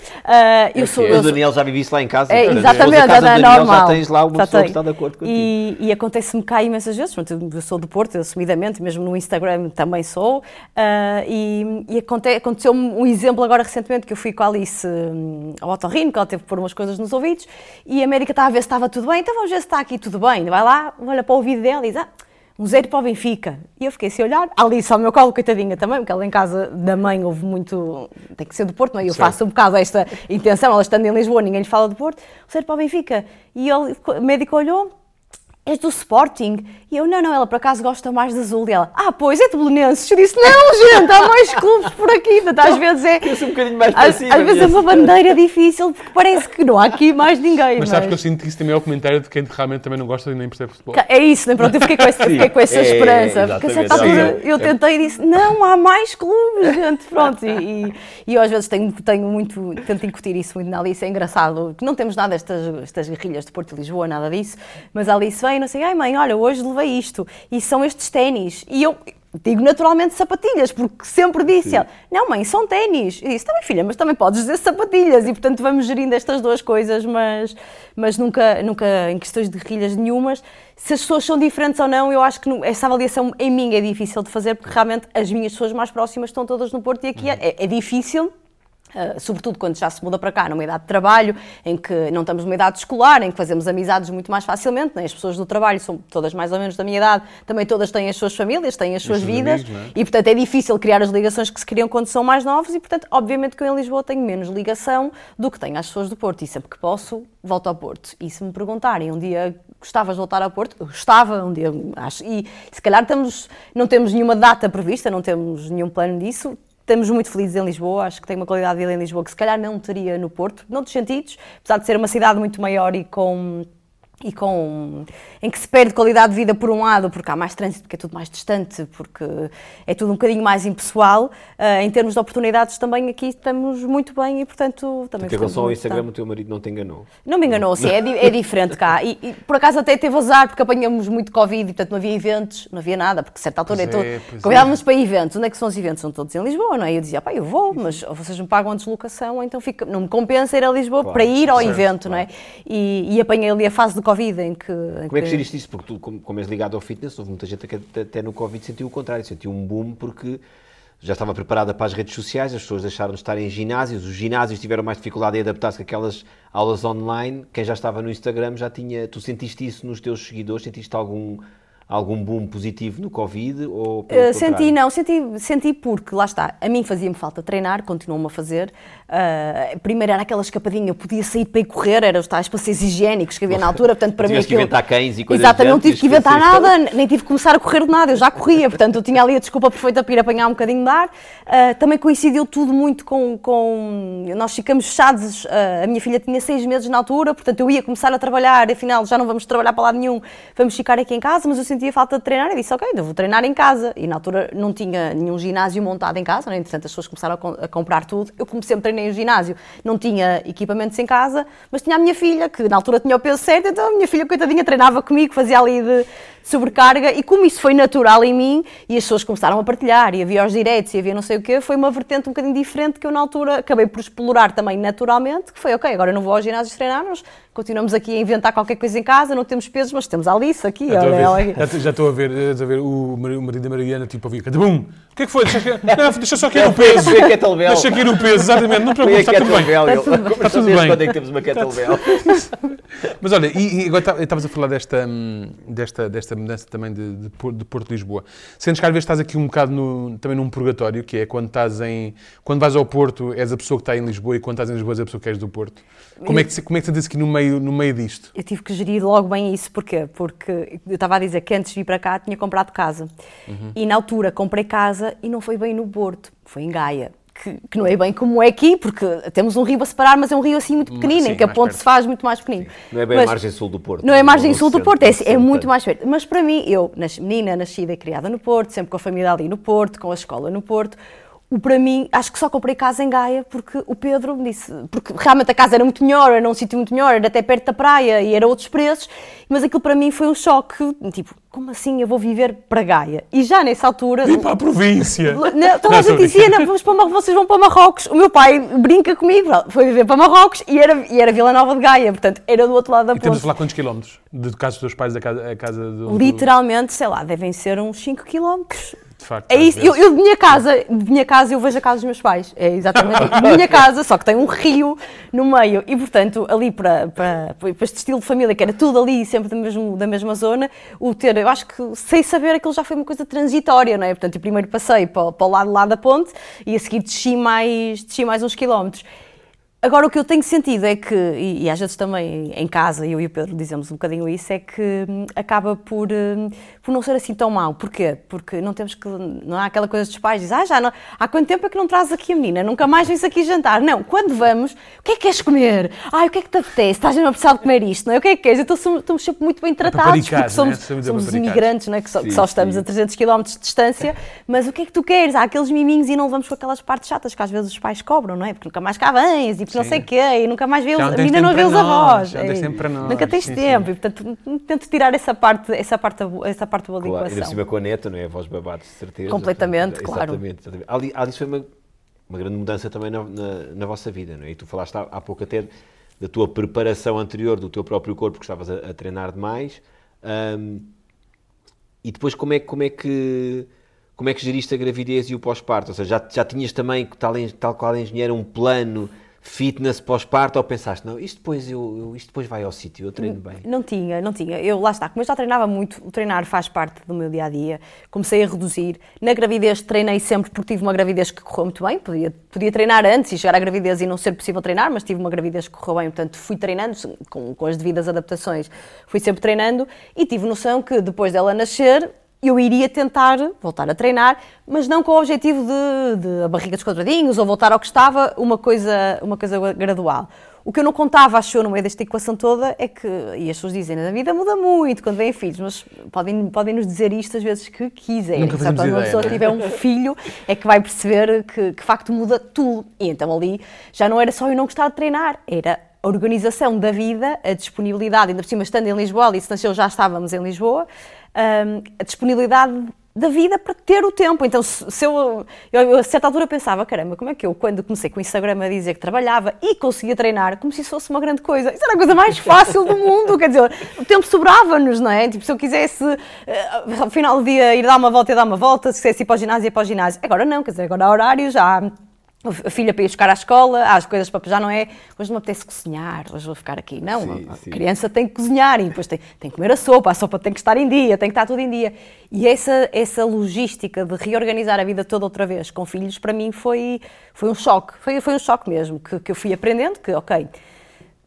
eu sou, eu, o Daniel já vivi isso lá em casa. É, exatamente, é normal. Já tens lá uma pessoa que está de acordo contigo. E, e acontece-me cá imensas vezes. Pronto, eu sou do Porto, assumidamente, mesmo no Instagram também sou. Uh, e e aconte, aconteceu-me um exemplo agora recentemente que eu fui com a Alice um, ao otorrino, que ela teve que pôr umas coisas nos ouvidos, e a América estava a ver se estava tudo bem, então vamos ver se está aqui tudo bem. Vai lá olha para o ouvido dela e diz, ah, um zero para o Benfica. E eu fiquei assim a olhar, ali só ao meu colo, coitadinha também, porque ela em casa da mãe houve muito, tem que ser do Porto, não é? Eu certo. faço um bocado esta intenção, ela estando em Lisboa, ninguém lhe fala do Porto, um zero para o Benfica. E ele, o médico olhou, és do Sporting? E eu, não, não, ela por acaso gosta mais de azul. E ela, ah, pois, é de Belenenses. Eu disse, não, gente, há mais clubes por aqui. Portanto, às vezes é... Um bocadinho mais às, às vezes é uma bandeira difícil, porque parece que não há aqui mais ninguém. Mas, mas... sabes que eu sinto que isso também é o comentário de quem realmente também não gosta e nem percebe futebol. É isso, nem pronto, eu fiquei com essa, fiquei com essa é, esperança. porque a certa altura eu tentei e disse, não, há mais clubes, gente, pronto. E, e, e eu às vezes tenho, tenho muito, tento incutir isso muito na Alice, é engraçado, que não temos nada estas, estas guerrilhas de Porto e Lisboa, nada disso, mas a Alice vem e não sei, ai mãe, olha, hoje levei isto, e são estes ténis. E eu digo naturalmente sapatilhas, porque sempre disse ela, não mãe, são ténis. E disse, também filha, mas também podes dizer sapatilhas. E portanto vamos gerindo estas duas coisas, mas, mas nunca, nunca em questões de rilhas nenhumas. Se as pessoas são diferentes ou não, eu acho que essa avaliação em mim é difícil de fazer, porque realmente as minhas pessoas mais próximas estão todas no Porto e aqui é, é difícil Uh, sobretudo quando já se muda para cá, numa idade de trabalho, em que não estamos numa idade escolar, em que fazemos amizades muito mais facilmente, né? as pessoas do trabalho são todas mais ou menos da minha idade, também todas têm as suas famílias, têm as suas vidas, amigos, é? e portanto é difícil criar as ligações que se criam quando são mais novos, e portanto, obviamente que eu em Lisboa tenho menos ligação do que tenho às pessoas do Porto, e sempre que posso, volto ao Porto. E se me perguntarem um dia gostavas de voltar ao Porto, eu gostava um dia, acho, e se calhar estamos, não temos nenhuma data prevista, não temos nenhum plano disso, Estamos muito felizes em Lisboa, acho que tem uma qualidade de vida em Lisboa que se calhar não teria no Porto, noutros sentidos, apesar de ser uma cidade muito maior e com e com em que se perde qualidade de vida por um lado porque há mais trânsito porque é tudo mais distante porque é tudo um bocadinho mais impessoal uh, em termos de oportunidades também aqui estamos muito bem e portanto também porque em relação ao Instagram o teu marido não te enganou. Não me enganou sim é, é diferente cá. E, e, por acaso até teve azar porque apanhamos muito covid e portanto não havia eventos não havia nada porque a certa altura pois é, é, convidávamos é. para eventos. Onde é que são os eventos? São todos em Lisboa não é? E eu dizia pá eu vou mas vocês me pagam a deslocação então fica não me compensa ir a Lisboa claro, para ir ao certo, evento claro. não é? e, e apanhei ali a fase de Covid em que. Em como é que geriste isso? Porque tu, como, como és ligado ao fitness, houve muita gente que até no Covid sentiu o contrário, sentiu um boom porque já estava preparada para as redes sociais, as pessoas deixaram de estar em ginásios, os ginásios tiveram mais dificuldade em adaptar-se com aquelas aulas online, quem já estava no Instagram já tinha. Tu sentiste isso nos teus seguidores? Sentiste algum algum boom positivo no Covid? Ou uh, senti, não, senti, senti porque, lá está, a mim fazia-me falta treinar, continuou-me a fazer. Uh, primeiro era aquela escapadinha, eu podia sair para ir correr, eram os tais passeios higiênicos que havia na altura, portanto para mim aquilo... que inventar cães e coisas Exatamente, não tive que inventar nada, nem tive que começar a correr de nada, eu já corria, portanto eu tinha ali a desculpa perfeita para ir apanhar um bocadinho de ar. Uh, também coincidiu tudo muito com... com nós ficamos fechados, a minha filha tinha seis meses na altura, portanto eu ia começar a trabalhar, afinal já não vamos trabalhar para lado nenhum, vamos ficar aqui em casa, mas eu sentia falta de treinar e disse, ok, eu vou treinar em casa. E na altura não tinha nenhum ginásio montado em casa, né? entretanto as pessoas começaram a, com a comprar tudo. Eu, como sempre treinei no ginásio, não tinha equipamentos em casa, mas tinha a minha filha, que na altura tinha o peso certo, então a minha filha, coitadinha, treinava comigo, fazia ali de, sobrecarga e como isso foi natural em mim e as pessoas começaram a partilhar e havia os diretos e havia não sei o quê, foi uma vertente um bocadinho diferente que eu na altura acabei por explorar também naturalmente, que foi ok, agora eu não vou ao ginásio treinar, nós continuamos aqui a inventar qualquer coisa em casa, não temos pesos, mas temos a Alice aqui. Já, olha, aqui. Já estou a ver, a ver o marido da Mariana tipo a vir, bum, que é que foi? Deixa, não, deixa só aqui no peso. Deixa aqui no peso, exatamente, não te preocupes, está tudo bem. Está tudo bem. Quando é que temos uma kettlebell? Mas olha, e, e agora estavas a falar desta, hum, desta, desta mudança também de, de, de Porto de Lisboa. Sentes que às vezes estás aqui um bocado no, também num purgatório, que é quando estás em. Quando vais ao Porto és a pessoa que está em Lisboa e quando estás em Lisboa és a pessoa que és do Porto. Como é que, como é que te sentes aqui no meio, no meio disto? Eu tive que gerir logo bem isso, porquê? Porque eu estava a dizer que antes de vir para cá tinha comprado casa. Uhum. E na altura comprei casa e não foi bem no Porto, foi em Gaia que, que, não é bem como é aqui, porque temos um rio a separar, mas é um rio assim muito pequenino, Sim, em que a ponte perto. se faz muito mais pequenino. Não é bem mas, a margem sul do Porto. Não é a margem sul do Porto, é, é muito mais perto. Mas para mim, eu, menina, nascida e criada no Porto, sempre com a família ali no Porto, com a escola no Porto, o para mim, acho que só comprei casa em Gaia porque o Pedro me disse, porque realmente a casa era muito melhor, era num sítio muito melhor, era até perto da praia e era outros preços, mas aquilo para mim foi um choque, tipo, como assim eu vou viver para Gaia? E já nessa altura... Vim para a província! Não, toda a gente dizia, não, vamos para vocês vão para Marrocos. O meu pai brinca comigo, foi viver para Marrocos e era, e era Vila Nova de Gaia, portanto, era do outro lado da E ponte. temos a falar quantos quilómetros? De casa dos teus pais a casa, a casa do... Literalmente, sei lá, devem ser uns 5 quilómetros. De facto, É isso, eu, eu de minha casa, de minha casa eu vejo a casa dos meus pais. É exatamente de minha casa, só que tem um rio no meio. E portanto, ali para, para, para este estilo de família, que era tudo ali, sempre da, mesmo, da mesma zona, o ter, eu acho que sem saber aquilo já foi uma coisa transitória, não é? Portanto, eu primeiro passei para, para o lado lá da ponte e a seguir desci mais, desci mais uns quilómetros. Agora, o que eu tenho sentido é que, e, e às vezes também em casa, eu e o Pedro dizemos um bocadinho isso, é que hum, acaba por, hum, por não ser assim tão mau. Porquê? Porque não temos que. Não há aquela coisa dos pais, diz, ah, já não, há quanto tempo é que não trazes aqui a menina? Nunca mais vens aqui jantar. Não, quando vamos, o que é que queres comer? Ai, o que é que te apetece? Estás a precisar de comer isto, não é? O que é que queres? Então estamos sempre muito bem tratados, porque paparicados, não é? somos, Somos somos imigrantes, não é? Que só, que Sim, só estamos sim. a 300 km de distância, mas o que é que tu queres? Há aqueles miminhos e não vamos com aquelas partes chatas que às vezes os pais cobram, não é? Porque nunca mais cá vens e porque não sei o quê, e nunca mais vê os, Já não a menina não tempo vê os para nós, avós. já não tens é. tempo para nós, Nunca tens tempo e portanto tento tirar essa parte, essa parte, essa parte boa da Claro, ainda por equação. cima com a neta, não é? A voz babados, de certeza. Completamente, Portanto, claro. Exatamente. exatamente. Ali, ali foi uma, uma grande mudança também na, na, na vossa vida, não é? E tu falaste há, há pouco até da tua preparação anterior do teu próprio corpo, que estavas a, a treinar demais. Ahm, e depois como é, que- como é que como é que geriste a gravidez e o pós-parto? Ou seja, já, já tinhas também, tal, tal qual engenheiro, um plano fitness pós-parto ou pensaste, não, isto depois, eu, eu- isto depois vai ao sítio, eu treino bem? Não tinha, não tinha. Eu, lá está, como eu já treinava muito, o treinar faz parte do meu dia a dia. Comecei a reduzir. Na gravidez treinei sempre porque tive uma gravidez que correu muito bem. Podia, podia treinar antes e chegar à gravidez e não ser possível treinar, mas tive uma gravidez que correu bem, portanto fui treinando com, com as devidas adaptações. Fui sempre treinando e tive noção que depois dela nascer eu iria tentar voltar a treinar, mas não com o objetivo de, de a barriga dos quadradinhos ou voltar ao que estava, uma coisa, uma coisa gradual. O que eu não contava, acho eu, no meio desta equação toda, é que, e as pessoas dizem, a vida muda muito quando vêm filhos, mas podem, podem nos dizer isto às vezes que quiserem. Nunca quando uma pessoa não é? tiver um filho é que vai perceber que, que de facto muda tudo. E então ali já não era só eu não gostar de treinar, era a organização da vida, a disponibilidade, ainda por cima estando em Lisboa, ali se nasceu já estávamos em Lisboa, hum, a disponibilidade da vida para ter o tempo. Então, se, eu, eu, a certa altura pensava, caramba, como é que eu, quando comecei com o Instagram a dizer que trabalhava e conseguia treinar, como se isso fosse uma grande coisa. Isso era a coisa mais fácil do mundo, quer dizer, o tempo sobrava-nos, não é? Tipo, se eu quisesse, eh, ao final do dia, ir dar uma volta, ia dar uma volta, se quisesse ir para o ginásio, ia para o ginásio. Agora não, quer dizer, agora há horário, já há a filha para ir buscar à escola, há as coisas para já não é, hoje não me apetece cozinhar, hoje vou ficar aqui. Não, Sim, a sim. criança tem que cozinhar e depois tem, tem que comer a sopa, a sopa tem que estar em dia, tem que estar tudo em dia. E essa, essa logística de reorganizar a vida toda outra vez com filhos, para mim foi, foi um choque, foi, foi um choque mesmo, que, que eu fui aprendendo que, ok,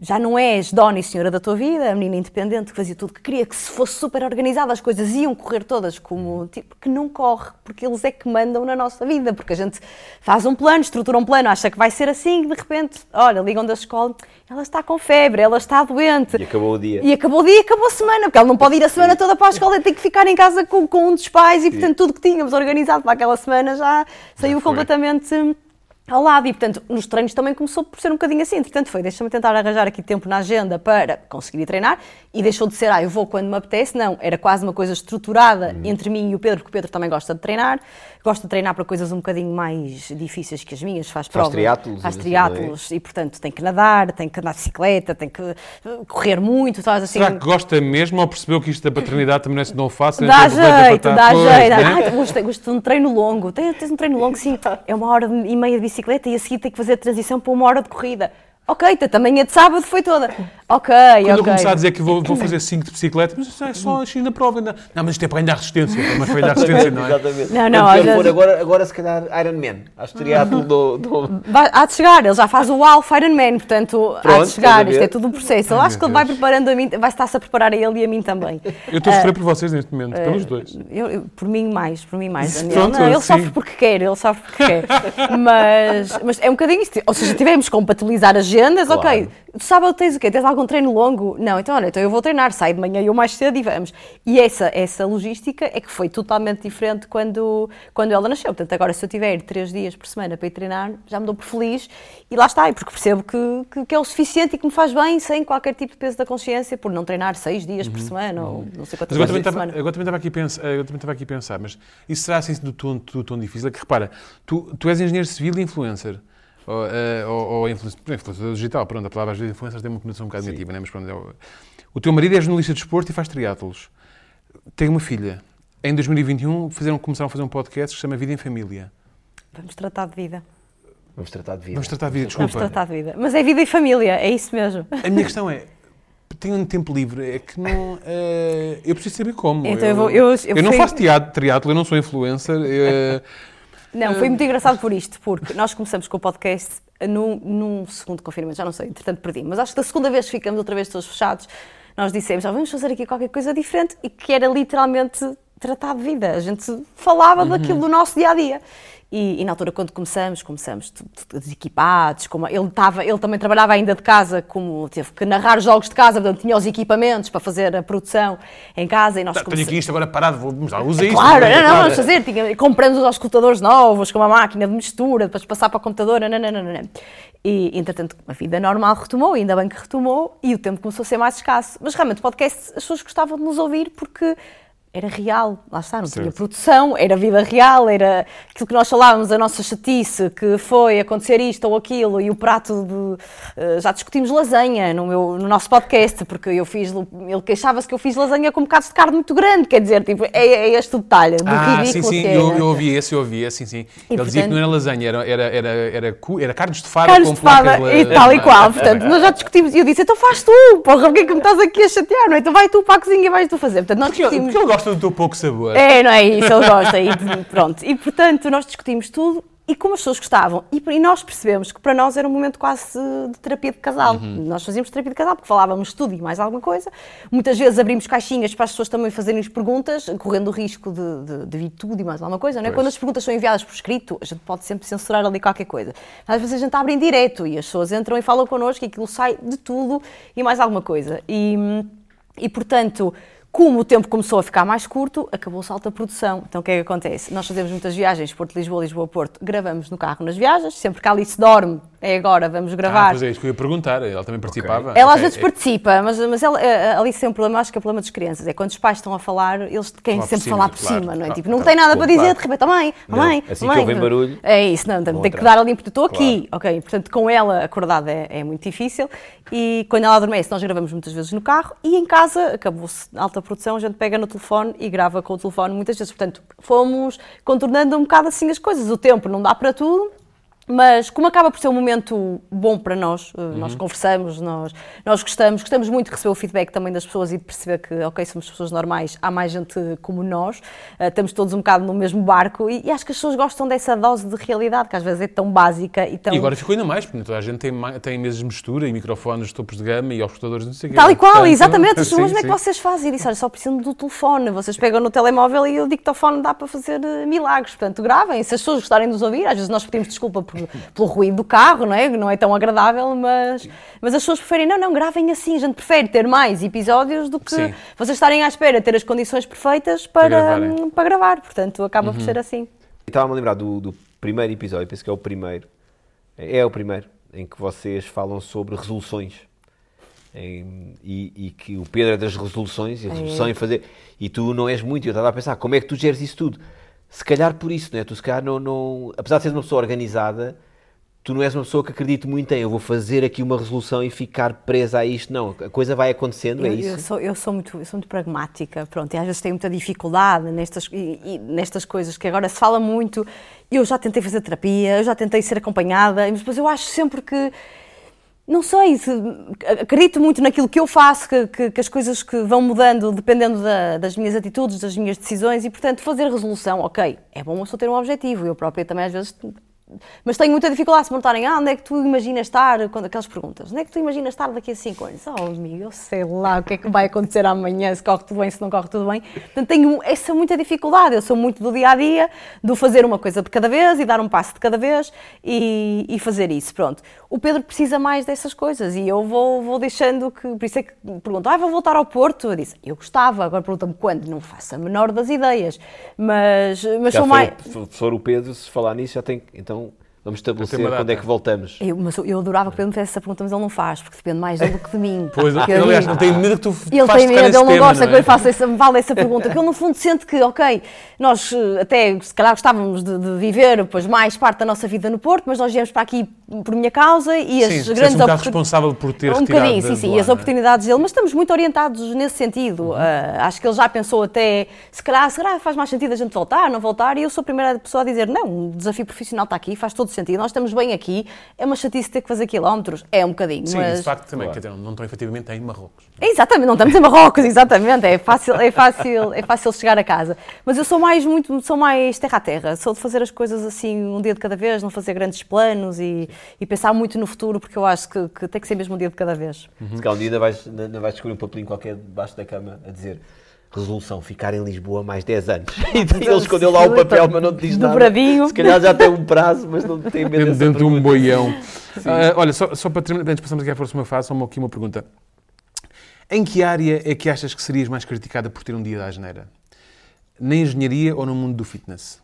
já não és dona e senhora da tua vida, a menina independente que fazia tudo que queria, que se fosse super organizada as coisas iam correr todas como tipo que não corre, porque eles é que mandam na nossa vida, porque a gente faz um plano, estrutura um plano, acha que vai ser assim e de repente, olha, ligam da escola, ela está com febre, ela está doente. E acabou o dia. E acabou o dia e acabou a semana, porque ela não pode ir a semana toda para a escola e tem que ficar em casa com, com um dos pais e, portanto, tudo que tínhamos organizado para aquela semana já saiu foi. completamente hum, ao lado. E, portanto, nos treinos também começou por ser um bocadinho assim. Portanto, foi, deixa-me tentar arranjar aqui tempo na agenda para conseguir ir treinar e deixou de ser, ah, eu vou quando me apetece. Não, era quase uma coisa estruturada Uhum. entre mim e o Pedro, porque o Pedro também gosta de treinar. Gosta de treinar para coisas um bocadinho mais difíceis que as minhas, faz prova. triatlos, Faz assim, triatlos e, portanto, tem que nadar, tem que andar de bicicleta, tem que eh, correr muito, estás assim... Será que gosta mesmo ou percebeu que isto da paternidade também não é fácil? Dá Então jeito, dá Pois, jeito. né? Ai, gosto, gosto de um treino longo. Tens, tens um treino longo, sim. É uma hora e meia de bicicleta e a seguir tem que fazer a transição para uma hora de corrida. Ok, então, a manhã de sábado foi toda. Ok, Quando eu ok. começar a dizer que vou, vou fazer 5 de bicicleta, mas isso é só assim na prova ainda. Não, mas isto é para ganhar resistência, mas para ganhar resistência, não é? Exatamente. Não, não, Quando vezes- agora, agora, se calhar, Iron Man. Acho que triatlo do, do... Vai, há de chegar, ele já faz o Alpha Ironman, portanto, há Pronto, de chegar, a isto é tudo um processo. Eu acho que ele vai preparando a mim, vai estar-se a preparar a ele e a mim também. Eu estou a sofrer por vocês neste momento, pelos dois. Eu, eu- por mim mais, por mim mais, Daniel. Pronto, não, ele sim. sofre porque quer, ele sofre porque quer. Mas, mas é um bocadinho isto. Ou seja, tivemos que compatibilizar agendas, Claro. ok. Sábado tens o quê? Tens algum treino longo? Não, então olha, então eu vou treinar, saio de manhã eu mais cedo e vamos. E essa, essa logística é que foi totalmente diferente quando, quando ela nasceu. Portanto, agora se eu tiver três dias por semana para ir treinar, já me dou por feliz e lá está, porque percebo que, que, que é o suficiente e que me faz bem sem qualquer tipo de peso da consciência por não treinar seis dias por semana ou não sei quantas vezes por estava, semana. agora também estava aqui a pensar, agora também estava aqui a pensar, mas isso será assim do tom, do tom difícil? É que repara, tu, tu és engenheiro civil e influencer. Ou, eh, ou, ou influencer, influencer digital, pronto, a palavra às vezes influencer tem uma conotação um bocado negativa, né? mas pronto. é o- o teu marido é jornalista de desporto e faz triatlos. Tem uma filha. Em 2021 fizeram, começaram a fazer um podcast que se chama Vida em Família. Vamos tratar de vida. Vamos tratar de vida. Vamos tratar de vida, Vamos desculpa. tratar de vida. Mas é vida e família, é isso mesmo. A minha questão é, tenho um tempo livre, é que não... eh, eu preciso saber como. Então eu vou- eu- eu não fui- faço teatro, triatlo, eu não sou influencer. eh, Não, foi muito engraçado por isto, porque nós começamos com o podcast num, num segundo confinamento, já não sei, entretanto perdi, mas acho que da segunda vez que ficamos outra vez todos fechados, nós dissemos, já vamos fazer aqui qualquer coisa diferente e que era literalmente tratar de vida. A gente falava daquilo do nosso dia a dia. E, e na altura, quando começamos, começamos desequipados. Como ele, estava, ele também trabalhava ainda de casa, como teve que narrar jogos de casa, portanto tinha os equipamentos para fazer a produção em casa. E nós Tenho começamos- aqui isto agora parado, vamos lá, usa isto. Claro, não, não, vamos fazer. Tinha, compramos os auscultadores novos, com uma máquina de mistura, depois passar para o computador. Não, não, não, não, não. E, entretanto, a vida normal retomou, ainda bem que retomou, e o tempo começou a ser mais escasso. Mas realmente, o podcast, as pessoas gostavam de nos ouvir porque era real, lá está, não tinha Certo. produção, era vida real, era aquilo que nós falávamos, a nossa chatice, que foi acontecer isto ou aquilo, e o prato de. eh, já discutimos lasanha no, meu, no nosso podcast, porque eu fiz. Ele queixava-se que eu fiz lasanha com bocados de carne muito grande, quer dizer, tipo, é, é este o detalhe, do Ah, ridículo sim, sim, é. eu, eu ouvi esse, eu ouvi esse, sim, sim. Ele dizia portanto- que não era lasanha, era, era, era, era, era carne estufada Carnes com de fada placas e tal e qual. Portanto, nós já discutimos e eu disse: então faz tu, porra, porque é que me estás aqui a chatear? Não é? Então vai tu para a cozinha e vais tu fazer. Portanto, nós Porque ele, discutimos. porque ele gosta do teu pouco sabor. É, não é isso, ele gosta. E, pronto. E portanto, nós discutimos tudo e como as pessoas gostavam. E, e nós percebemos que para nós era um momento quase de terapia de casal. Nós fazíamos terapia de casal porque falávamos tudo e mais alguma coisa. Muitas vezes abrimos caixinhas para as pessoas também fazerem-nos perguntas, correndo o risco de, de, de vir tudo e mais alguma coisa. Não é? Pois. Quando as perguntas são enviadas por escrito, a gente pode sempre censurar ali qualquer coisa. Às vezes a gente abre em direto e as pessoas entram e falam connosco e aquilo sai de tudo e mais alguma coisa. E, e portanto, como o tempo começou a ficar mais curto, acabou-se a alta produção. Então o que é que acontece? Nós fazemos muitas viagens, Porto-Lisboa, Lisboa-Porto, gravamos no carro nas viagens, sempre que a Alice dorme, é agora, vamos Ah, gravar. pois é, isso que eu ia perguntar, ele também participava. Ela às É, vezes é- participa, mas, mas ela, a Alice tem um problema, acho que é o problema das crianças, é quando os pais estão a falar, eles querem sempre cima, falar por claro. cima, não é? Ah, tipo, não tá, tem nada para dizer, de repente, "Oh, mãe, oh, mãe, assim oh, que mãe. ouvem barulho, É isso, não, tem, vão tem que dar ali, porque estou aqui, ok? Portanto, com ela acordada é, é muito difícil e quando ela adormece, nós gravamos muitas vezes no carro e em casa, acabou-se a produção, a gente pega no telefone e grava com o telefone muitas vezes. Portanto, fomos contornando um bocado assim as coisas. O tempo não dá para tudo, mas como acaba por ser um momento bom para nós, eh, Uhum. nós conversamos, nós, nós gostamos, gostamos muito de receber o feedback também das pessoas e de perceber que, ok, somos pessoas normais, há mais gente como nós, eh, estamos todos um bocado no mesmo barco e, e acho que as pessoas gostam dessa dose de realidade, que às vezes é tão básica e tão... E agora ficou ainda mais, porque toda a gente tem, tem mesas de mistura e microfones de topos de gama e computadores não sei o quê. Tal e qual, Portanto, exatamente. As sim, pessoas, como é que vocês fazem? Eu disse, olha, só precisam do telefone. Vocês pegam no telemóvel e o dictofone dá para fazer eh, milagres. Portanto, gravem. Se as pessoas gostarem de nos ouvir, às vezes nós pedimos desculpa por- pelo ruído do carro, não é? Que Não é tão agradável, mas, mas as pessoas preferem, não, não, gravem assim. A gente prefere ter mais episódios do que Sim. vocês estarem à espera, ter as condições perfeitas Para para, para gravar. Portanto, acaba por ser assim. Estava-me a lembrar do, do primeiro episódio, penso que é o primeiro. É o primeiro, em que vocês falam sobre resoluções. Em- e, e que o Pedro é das resoluções, e a resolução em fazer. E tu não és muito. Eu estava a pensar, como é que tu geres isso tudo? Se calhar por isso, não é? Tu se calhar não, não. Apesar de seres uma pessoa organizada, tu não és uma pessoa que acredite muito em eu vou fazer aqui uma resolução e ficar presa a isto. Não, a coisa vai acontecendo, é Eu, isso? eu sou, eu, sou muito, eu sou muito pragmática, pronto, e às vezes tenho muita dificuldade nestas, e- e nestas coisas que agora se fala muito. Eu já tentei fazer terapia, eu já tentei ser acompanhada, mas depois eu acho sempre que, não sei, se, acredito muito naquilo que eu faço, que, que- que as coisas que vão mudando dependendo da- das minhas atitudes, das minhas decisões, e portanto fazer resolução, ok, é bom eu só ter um objetivo, eu própria também às vezes mas tenho muita dificuldade se perguntarem ah, onde é que tu imaginas estar, quando aquelas perguntas, onde é que tu imaginas estar daqui a 5 anos? Oh, amigo, eu sei lá o que é que vai acontecer amanhã, se corre tudo bem, se não corre tudo bem. Portanto, tenho essa muita dificuldade. Eu sou muito do dia a dia, do fazer uma coisa de cada vez e dar um passo de cada vez e, e fazer isso. Pronto. O Pedro precisa mais dessas coisas e eu vou, vou deixando que. Por isso é que perguntam, ah, vou voltar ao Porto. Eu disse, eu gostava, agora perguntam-me quando, não faço a menor das ideias. Mas, mas Já sou mais. for o Pedro, se falar nisso, já tem. Então vamos estabelecer quando é que voltamos. Eu, mas eu adorava que o Pedro me fizesse essa pergunta, mas ele não faz, porque depende mais dele do que de mim. Pois, Porque ele, aliás, não tem medo que tu Ele tem medo, ele não tema, gosta que eu é? lhe faça essa, me vale essa pergunta, porque ele no fundo sente que, ok, nós até se calhar gostávamos de, de viver pois, mais parte da nossa vida no Porto, mas nós viemos para aqui por minha causa e as Sim, grandes um bocado oportun- responsável por ter um bocadinho, sim, sim, e as não é? oportunidades dele, mas estamos muito orientados nesse sentido. Uhum. Ah, acho que ele já pensou até, se calhar, se calhar faz mais sentido a gente voltar, não voltar, e eu sou a primeira pessoa a dizer, não, o desafio profissional está aqui, faz todo sentido, nós estamos bem aqui, é uma chatice ter que fazer quilómetros, é um bocadinho, Sim, mas... de facto também, Claro. quer dizer, não estão efetivamente em Marrocos. É, Exatamente, não estamos em Marrocos, exatamente, é fácil, é fácil, é fácil chegar a casa. Mas eu sou mais muito, sou mais terra a terra, sou de fazer as coisas assim um dia de cada vez, não fazer grandes planos e, e pensar muito no futuro, porque eu acho que, que tem que ser mesmo um dia de cada vez. Se calhar um dia ainda vais, ainda vais descobrir um papelinho qualquer debaixo da cama a dizer resolução, ficar em Lisboa mais 10 anos. E ele escondeu lá o papel, mas não te diz nada. Dobradinho. Se calhar já tem um prazo, mas não tem medo Dentro, dentro de um boião. Ah, olha, só, só para terminar, antes de passarmos aqui à próxima fase, só uma- aqui uma pergunta. Em que área é que achas que serias mais criticada por ter um dia da asneira? Na engenharia ou no mundo do fitness?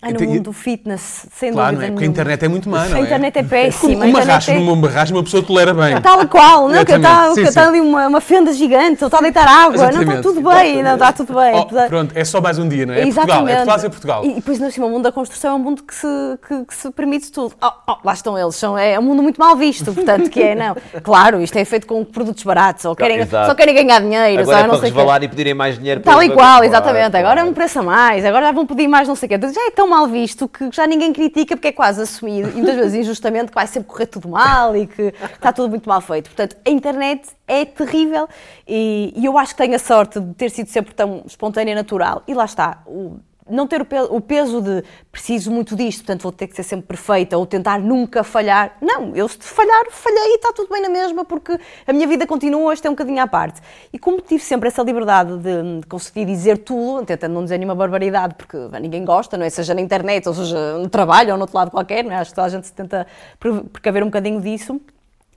Ai, no tenho- mundo do fitness, sem Claro, dúvida é? Porque a internet é muito má, não é? A internet é péssima. a Uma racha é- numa barragem uma pessoa tolera bem. Tal e qual, não, que está Exatamente, sim, que está sim. ali uma, uma fenda gigante, ou está a deitar água, não, está Exatamente. tudo bem, não, está tudo bem. Oh, pronto, é só mais um dia, não é? É Portugal, é Portugal. E, e depois, no cima, o mundo da construção é um mundo que se, que, que se permite tudo. Oh, oh, lá estão eles, são, é um mundo muito mal visto, portanto, que é, não. Claro, isto é feito com produtos baratos, ou querem, exato. só querem ganhar dinheiro, Agora só é não para sei o quê. resvalar e pedirem mais dinheiro. Tal e qual, Claro, exatamente. Agora é claro. um preço a mais, agora já vão pedir mais não sei o quê. Já é tão mal visto que já ninguém critica porque é quase assumido, e muitas vezes injustamente, que vai sempre correr tudo mal e que está tudo muito mal feito. Portanto, a internet é terrível e, e eu acho que tenho a sorte de ter sido sempre tão espontânea e natural. E lá está, o- não ter o pe- o peso de preciso muito disto, portanto vou ter que ser sempre perfeita ou tentar nunca falhar. Não, eu se falhar, falhei e está tudo bem na mesma porque a minha vida continua, isto é um bocadinho à parte. E como tive sempre essa liberdade de, de conseguir dizer tudo, tentando não dizer nenhuma barbaridade, porque ninguém gosta, não é? Seja na internet, ou seja no trabalho ou no outro lado qualquer, não é? Acho que toda a gente se tenta pre- precaver um bocadinho disso.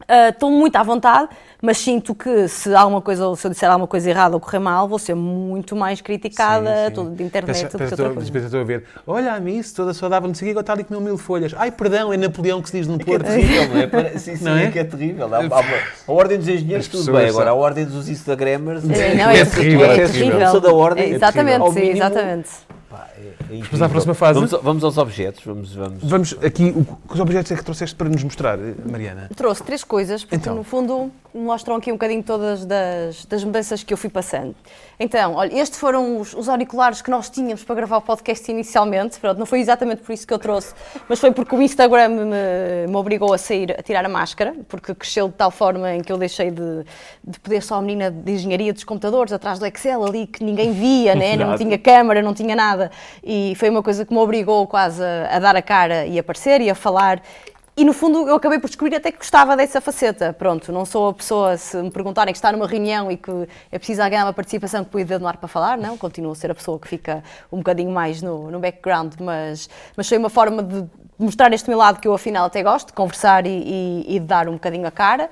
Ah, Estou muito à vontade, mas sinto que se alguma coisa, ou se eu disser alguma coisa errada ou correr mal, vou ser muito mais criticada, Sim, sim. de internet, Pensa- do que outra estou- coisa. pensa- Estou a ver, olha a Miss, toda saudável, não sei o agora está ali com mil folhas. Ai, perdão, é Napoleão que se diz no É que é Porto. terrível, não é? Para- Sim, sim, Não é? é que é terrível. Há- há uma- A ordem dos engenheiros, As tudo bem. Agora, a ordem dos Instagramers. É, não, É é, terrível, é é terrível. terrível. da ordem, É, é exatamente, terrível. Sim, mínimo- exatamente. Pá, é- é à incrível. próxima fase. Vamos, vamos aos objetos. Vamos, vamos. Vamos aqui, o, que os objetos é que trouxeste para nos mostrar, Mariana? Trouxe três coisas, porque Então. no fundo mostram aqui um bocadinho todas das, das mudanças que eu fui passando. Então, olha, estes foram os, os auriculares que nós tínhamos para gravar o podcast inicialmente. Pronto, não foi exatamente por isso que eu trouxe, mas foi porque o Instagram me, me obrigou a sair, a tirar a máscara, porque cresceu de tal forma em que eu deixei de, de poder só a menina de engenharia dos computadores atrás do Excel ali que ninguém via, né? não tinha câmara, não tinha nada. E foi uma coisa que me obrigou quase a, a dar a cara e a aparecer e a falar. E no fundo eu acabei por descobrir até que gostava dessa faceta. Pronto, não sou a pessoa, se me perguntarem que está numa reunião e que é preciso alguém uma participação que põe o ar para falar, não, continuo a ser a pessoa que fica um bocadinho mais no, no background, mas, mas foi uma forma de mostrar este meu lado que eu afinal até gosto, de conversar e, e- e de dar um bocadinho a cara.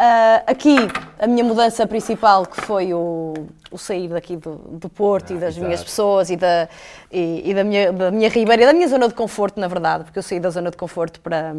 Ah, aqui a minha mudança principal que foi o, o sair daqui do, do Porto e das exato. minhas pessoas e da, e, e da, minha, da minha ribeira, e da minha zona de conforto, na verdade, porque eu saí da zona de conforto para,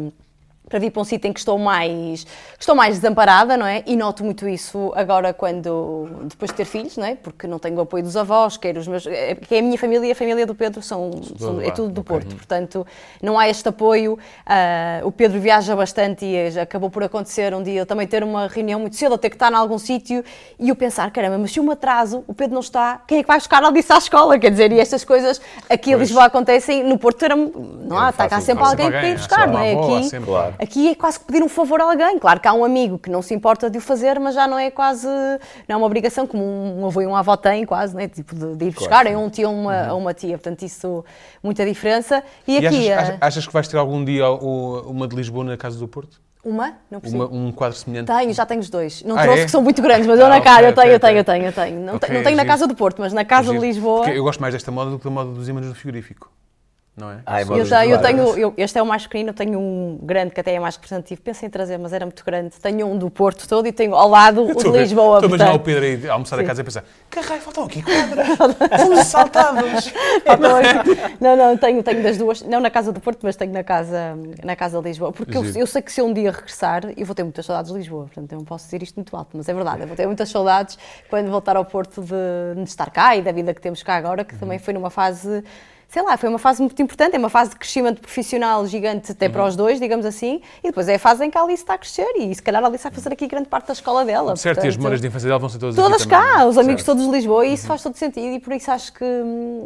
para vir para um sítio em que estou mais, que estou mais desamparada, não é? E noto muito isso agora quando, depois de ter filhos, não é? Porque não tenho o apoio dos avós, quer os meus, é, que é a minha família e a família do Pedro são, são- é tudo do ok. Porto, portanto não há este apoio. Ah, o Pedro viaja bastante e acabou por acontecer um dia eu também ter uma reunião muito cedo, ou ter que estar em algum sítio e eu pensar, caramba, mas se eu me atraso, o Pedro não está, quem é que vai buscar a disso à escola? Quer dizer, e estas coisas aqui em. Lisboa acontecem, no Porto era, não há, É está cá sempre alguém sempre para ir alguém, buscar, não é? avó, Aqui Claro. Aqui é quase que pedir um favor a alguém. Claro que há um amigo que não se importa de o fazer, mas já não é quase, não é uma obrigação como um avô e um avó têm quase, né? tipo de, de ir buscar Claro, a um tio ou uma, a uma tia. Portanto, isso, muita diferença. E, E aqui, achas, eh, achas- que vais ter algum dia uma de Lisboa na Casa do Porto? uma? Não. Uma- um quadro semelhante? Tenho, já tenho os dois. Não Ah, trouxe é? que são muito grandes, mas eu Ah, na ok, casa, eu tenho, eu ok. tenho, eu tenho, eu tenho. Não, Ok, tenho, não tenho na. Casa do Porto, mas na Casa de. Lisboa. Porque eu gosto mais desta moda do que da moda dos ímãs no frigorífico. Não é? É Eu tenho, eu tenho eu- este é o mais pequenino, eu tenho um grande que até é mais representativo. Pensei em trazer, mas era muito grande. Tenho um do Porto todo e tenho ao lado o de a Lisboa. Estou a imaginar o. Pedro aí a almoçar a Sim. casa e a pensar: caralho, faltam aqui quadros. Fomos assaltados. Não, não, tenho, tenho das duas, não na casa do Porto, mas tenho na casa, na casa de Lisboa, porque eu, eu sei que se eu um dia regressar, eu vou ter muitas saudades de Lisboa, portanto eu não posso dizer isto muito alto, mas é verdade, eu vou ter muitas saudades quando voltar ao Porto de, de estar cá e da vida que temos cá agora, que também foi numa fase, sei lá, foi uma fase muito importante, é uma fase de crescimento profissional gigante até para os dois, digamos assim, e depois é a fase em que a Alice está a crescer e se calhar a Alice vai fazer aqui grande parte da escola dela. Certo, e as portanto- memórias de infância dela vão ser todas Todas aqui também, cá, é? os amigos Certo. todos de Lisboa, e isso faz todo sentido, e por isso acho que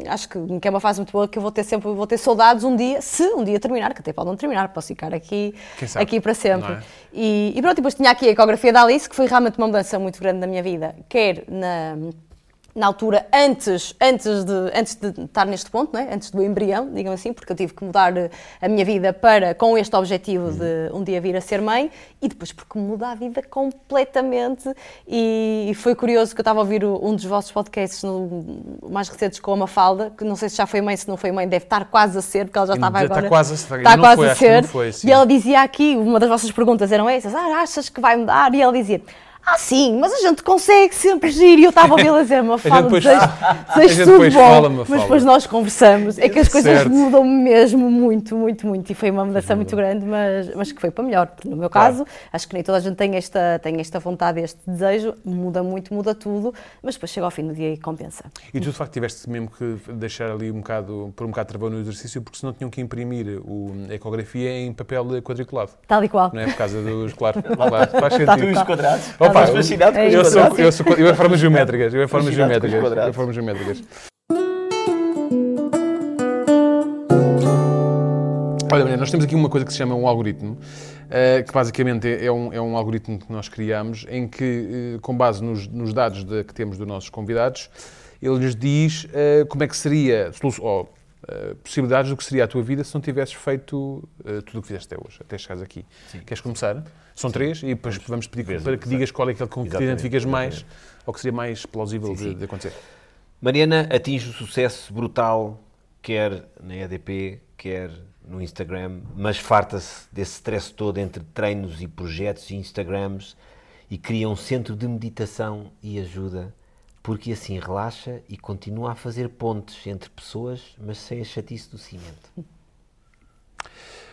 acho que, que é uma fase muito boa que eu vou ter sempre, vou ter saudades um dia, se um dia terminar, que até pode não terminar, posso ficar aqui, aqui para sempre. é? E, e pronto, depois tinha aqui a ecografia da Alice, que foi realmente uma mudança muito grande na minha vida, quer na na altura, antes, antes, de, antes de estar neste ponto, não é? antes do embrião, digamos assim, porque eu tive que mudar eh, a minha vida para, com este objetivo de um dia vir a ser mãe, e depois porque muda a vida completamente. E, foi curioso que eu estava a ouvir um dos vossos podcasts no, mais recentes com a Mafalda, que não sei se já foi mãe, se não foi mãe, deve estar quase a ser, porque ela já estava está agora. quase a ser, está quase foi, a ser. foi, e ela dizia aqui, uma das vossas perguntas eram essas: ah, achas que vai mudar? E ela dizia. Ah, sim, mas a gente consegue sempre giro. E eu estava a ouvi-la dizer, uma fala, depois- desejo, a tudo depois bom. fala, mas depois nós conversamos. É que as coisas Certo. mudam mesmo muito, muito, muito. E foi uma mudança muito grande, mas, mas que foi para melhor. Porque no meu Claro. caso, acho que nem toda a gente tem esta, tem esta vontade, este desejo. Muda muito, muda tudo. Mas depois chega ao fim do dia e compensa. E tu, de facto, tiveste mesmo que deixar ali um bocado, por um bocado travão no exercício, porque senão tinham que imprimir o, a ecografia em papel quadriculado. Tal e qual. Não é? Por causa dos. Claro, claro faz Tu sentido. e os quadrados. Opa, Estavas fascinado com é os. Eu, sou, quadrados. eu, sou, eu é formas geométricas. Eu é formas geométricas. Eu é formas geométricas. Olha, nós temos aqui uma coisa que se chama um algoritmo, eh, que basicamente é um, é um algoritmo que nós criamos, em que, eh, com base nos, nos dados de- que temos dos nossos convidados, ele lhes diz eh, como é que seria, ou, eh, possibilidades do que seria a tua vida se não tivesses feito eh, tudo o que fizeste até hoje, até chegares aqui. Queres começar? São três e depois vamos pedir Vês, para que digas qual é aquele com que te identificas mais exatamente. ou que seria mais plausível Sim, de, sim. de acontecer. Mariana atinge o sucesso brutal, quer na EDP, quer no Instagram, mas farta-se desse stress todo entre treinos e projetos e Instagrams e cria um centro de meditação e ajuda, porque assim relaxa e continua a fazer pontes entre pessoas, mas sem a chatice do cimento.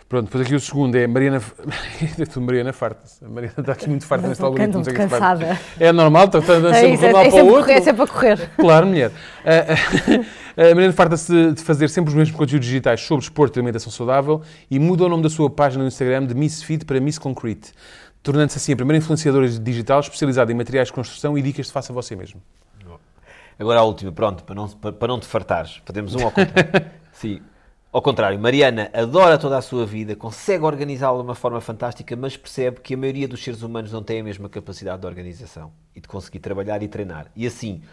Pronto, depois aqui o segundo é Mariana. Mariana farta-se. A Mariana está aqui muito farta o que se farta. cansada. É normal, está, está É sempre isso, de um é, lado é para o outro. correr, é sempre a correr. Claro, mulher. Ah, A Mariana farta-se de- fazer sempre os mesmos conteúdos digitais sobre esporte e alimentação saudável e muda o nome da sua página no Instagram de Miss Fit para Miss Concrete, tornando-se assim a primeira influenciadora digital especializada em materiais de construção e dicas de faça você mesmo. Agora a última, pronto, para não, para, não te fartares, fazemos um ao contrário. Sim. Ao contrário, Mariana adora toda a sua vida, consegue organizá-la de uma forma fantástica, mas percebe que a maioria dos seres humanos não tem a mesma capacidade de organização e de conseguir trabalhar e treinar. E assim,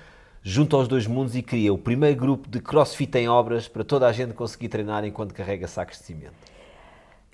junta os dois mundos e cria o primeiro grupo de crossfit em obras para toda a gente conseguir treinar enquanto carrega sacos de cimento.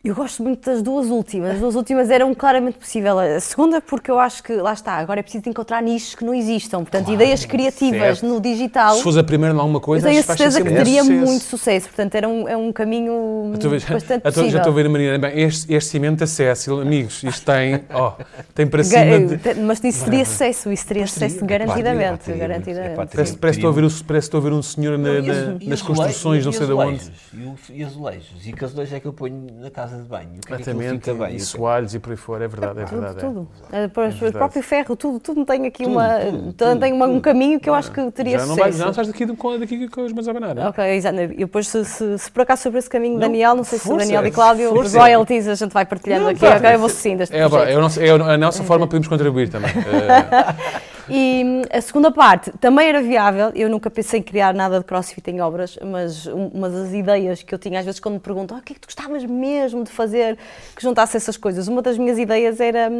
Eu gosto muito das duas últimas. As duas últimas eram claramente possível. A segunda, porque eu acho que, lá está, agora é preciso encontrar nichos que não existam. Portanto, ideias criativas certo. no digital. Se fosse a primeira em alguma Eu coisa, tenho a certeza que teria sucesso. muito sucesso. Portanto, era um, é um caminho Já estou a bastante já estou- possível. já estou a ver a Mariana. Bem, este, este cimento da Cécil, amigos, isto tem, ó, tem para cima de... Mas isso teria sucesso, isso teria sucesso garantidamente. teria, garantidamente. é pá, Parece, parece, que estou a ver, o- parece que estou a ver um senhor na- na- nas construções, e não sei de onde. E, e azulejos. E que azulejos é que eu ponho na casa de banho? O que é Exatamente, fica bem? e soalhos e por aí fora, é verdade, é Tudo, verdade. é. tudo. Eh, para- verdade. O próprio ferro, tudo, tudo tem aqui Tudo, uma, tudo, tem tudo, uma- um tudo. caminho que eu acho que teria Já não, vai, sucesso. já não estás daqui com, daqui com as mãos a abanar, não é? Ok, exato. E depois, se, se, se por acaso sobre esse caminho, Não, Daniel, não sei se força, Daniel e Cláudio, os royalties a gente vai partilhando Não, aqui, tá. ok? Eu vou sim deste É, é, é a nossa forma podemos contribuir também. E hum, a segunda parte também era viável. Eu nunca pensei em criar nada de crossfit em obras, mas um- uma das ideias que eu tinha, às vezes, quando me perguntam "Ah, o que é que tu gostavas mesmo de fazer que juntasse essas coisas, uma das minhas ideias era.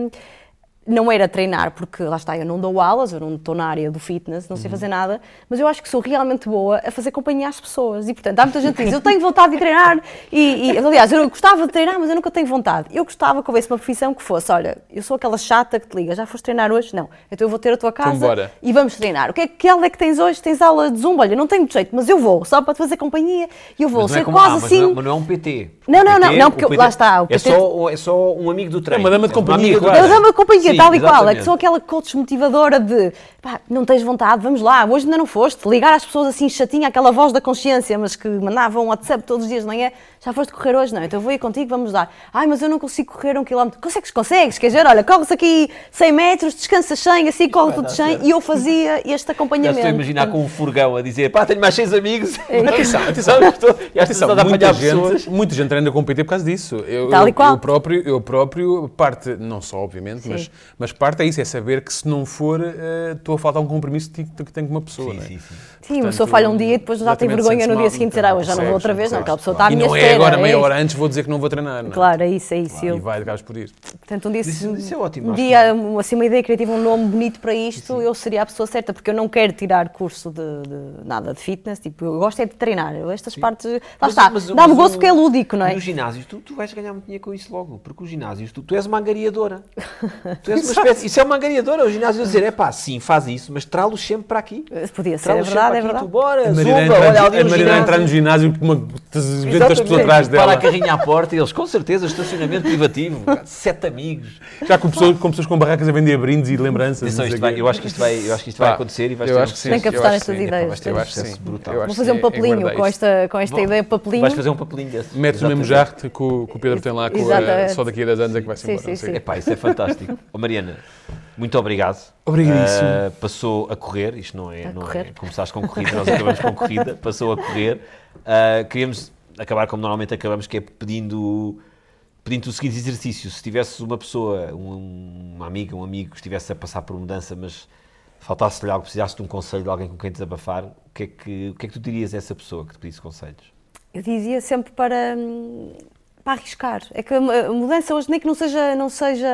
Não era treinar, porque lá está, eu não dou aulas, eu não estou na área do fitness, não sei fazer nada, mas eu acho que sou realmente boa a fazer companhia às pessoas. E, portanto, há muita gente que diz: Eu tenho vontade de treinar, e, e, aliás, eu gostava de treinar, mas eu nunca tenho vontade. Eu gostava que houvesse uma profissão que fosse: Olha, eu sou aquela chata que te liga, já foste treinar hoje? Não. Então eu vou ter a tua casa bora. e vamos treinar. O que é que aula é que tens hoje? Tens aula de zumba? Olha, não tenho muito jeito, mas eu vou, só para te fazer companhia, e eu vou Mas não é como- quase ah, mas assim. não é- Mas não é um PT. Não, não, O não, PT não, porque o lá está, o É PT só, é só um amigo do treino. É uma dama de É uma companhia, amiga do claro. Eu treino. dou uma companhia, Sim, tal e qual. É que exatamente. sou aquela coach motivadora de pá, não tens vontade, vamos lá, hoje ainda não foste. Ligar às pessoas assim chatinha, aquela voz da consciência, mas que mandavam um WhatsApp todos os dias de manhã, já foste correr hoje? Não, então eu vou ir contigo, vamos dar. Ai, mas eu não consigo correr um quilómetro. Consegues, consegues, quer dizer, olha, corres aqui 100 metros, descansas 100, assim corre tudo 100, e eu fazia este Já acompanhamento. estou a imaginar com um furgão a dizer pá, tenho mais seis amigos. Atenção, atenção. Já estou, já Atenção, estou a muita gente, pessoas. muita gente treina com o PT por causa disso. Eu, Tal e qual. eu próprio, eu próprio, parte, não só obviamente, mas, mas parte é isso, é saber que se não for, eh, estou a faltar um compromisso que tenho, que tenho com uma pessoa. Sim, não é? sim, sim. Sim, uma pessoa falha um dia e depois já tem vergonha no dia mal, seguinte dizer, ah, hoje já não vou outra vez, não, aquela pessoa está à E minha não é espera. agora, meia isso. hora antes, vou dizer que não vou treinar. não é? Claro, é isso, é isso. E vai, acabas por ir. Portanto, um dia, Isso- é ótimo, um dia assim, uma ideia criativa, um nome bonito para isto, eu seria a pessoa certa, porque eu não quero tirar curso de, nada de fitness, tipo, eu gosto é de treinar. Estas partes, lá está, dá-me gosto porque é lúdico, não é? Nos ginásios, tu, tu vais ganhar muito dinheiro com isso logo, porque os ginásios, tu, tu és uma angariadora. Tu és uma espécie, isso é uma angariadora. Os ginásios a dizer, é pá, sim, faz isso, mas trá-los sempre para aqui. Podia ser, é verdade, é verdade. tu bora, A zumba, olha entrar, ali a no Mariana entrar no ginásio. ginásio com uma 200 pessoas atrás Para a dela. carrinha à porta e eles, com certeza, estacionamento privativo, sete amigos. Já com pessoas, com pessoas com barracas a vender brindes e lembranças. Eu acho que isto vai, eu acho que isto vai Pá, acontecer e vai acho um que sim, Tem que apostar nestas ideias, Eu acho que brutal. Vou fazer um sim, é papelinho com esta, com esta ideia, papelinho. Vais fazer um papelinho desse. Metes o mesmo jarte que o, Pedro tem lá, só daqui a 10 anos é que vai ser Sim, embora. sim, sim. Epá, isso é fantástico. Mariana, muito obrigado. Obrigadíssimo. Ah, passou a correr, isto não é, A não é correr. começaste com corrida, nós acabamos com corrida, passou a correr. Ah, queríamos acabar como normalmente acabamos, que é pedindo, pedindo o seguinte exercício. Se tivesse uma pessoa, um- uma amiga, um amigo que estivesse a passar por mudança, mas faltasse-lhe algo, precisasse de um conselho de alguém com quem desabafar, o que é que, o que, é que tu dirias a essa pessoa que te pedisse conselhos? Eu dizia sempre para, hum, para arriscar. É que a mudança hoje nem que não seja, não seja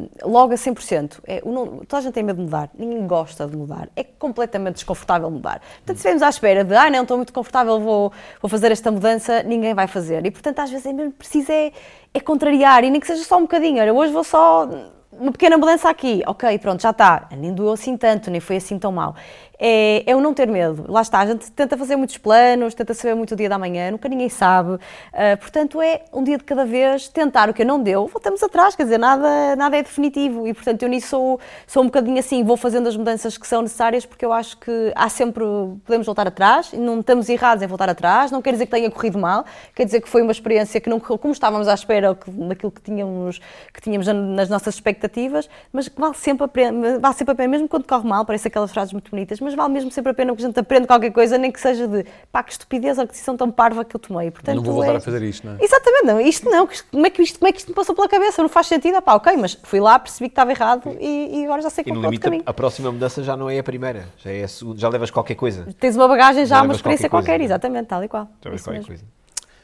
hum, logo a 100%. É, o não, toda a gente tem medo de mudar, ninguém gosta de mudar. É completamente desconfortável mudar. Portanto, se estivermos à espera de, ah, não, estou muito confortável, vou, vou fazer esta mudança, ninguém vai fazer. E, portanto, às vezes é mesmo preciso é, é contrariar, e nem que seja só um bocadinho. Olha, hoje vou só uma pequena mudança aqui, ok, pronto, já está. Nem doeu assim tanto, nem foi assim tão mal. É, é o não ter medo. Lá está, a gente tenta fazer muitos planos, tenta saber muito o dia da manhã, nunca ninguém sabe. Ah, portanto, é um dia de cada vez, tentar o que não deu, voltamos atrás, quer dizer, nada, nada é definitivo. E, portanto, eu nisso sou, sou um bocadinho assim, vou fazendo as mudanças que são necessárias, porque eu acho que há sempre, podemos voltar atrás, não estamos errados em voltar atrás, não quer dizer que tenha corrido mal, quer dizer que foi uma experiência que não correu como estávamos à espera, daquilo que tínhamos, que tínhamos nas nossas expectativas, mas vale sempre a pena, vale sempre a pena, mesmo quando corre mal, parece aquelas frases muito bonitas, mas vale mesmo sempre a pena que a gente aprenda qualquer coisa, nem que seja de pá, que estupidez ou que decisão tão parva que eu tomei. Portanto, Não vou voltar é- a fazer isto, não é? Exatamente, não, isto não, que como é que isto, como é que isto me passou pela cabeça? Não faz sentido, ah, pá, ok, mas fui lá, percebi que estava errado e, e agora já sei E no é o caminho. a, a próxima mudança já não é a primeira, já, é a segunda, já levas qualquer coisa. Tens uma bagagem já, Já uma experiência qualquer qualquer, coisa, é? exatamente, tal e qual. Já levas qualquer mesmo. coisa.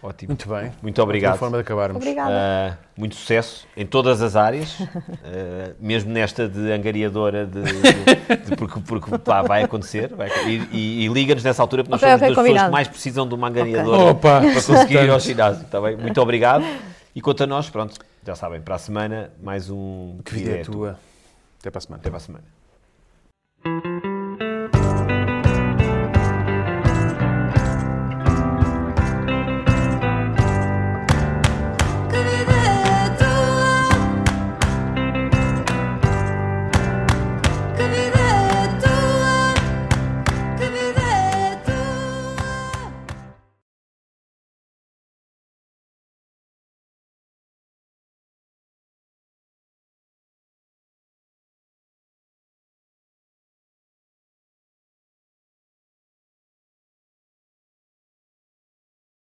Ótimo. Muito bem. Muito obrigado. Uma forma de acabarmos. Obrigada. Ah, muito sucesso em todas as áreas, ah, mesmo nesta de angariadora, de, de- de- porque, porque pá, vai acontecer. vai- e e- e liga-nos nessa altura, porque nós Ok, somos ok, das pessoas que mais precisam de uma angariadora Opa, para conseguir ir ao ginásio. Tá bem? Muito obrigado. E quanto a nós, pronto, já sabem, para a semana, mais um Que vida é tua. Até para a semana. Até para a semana.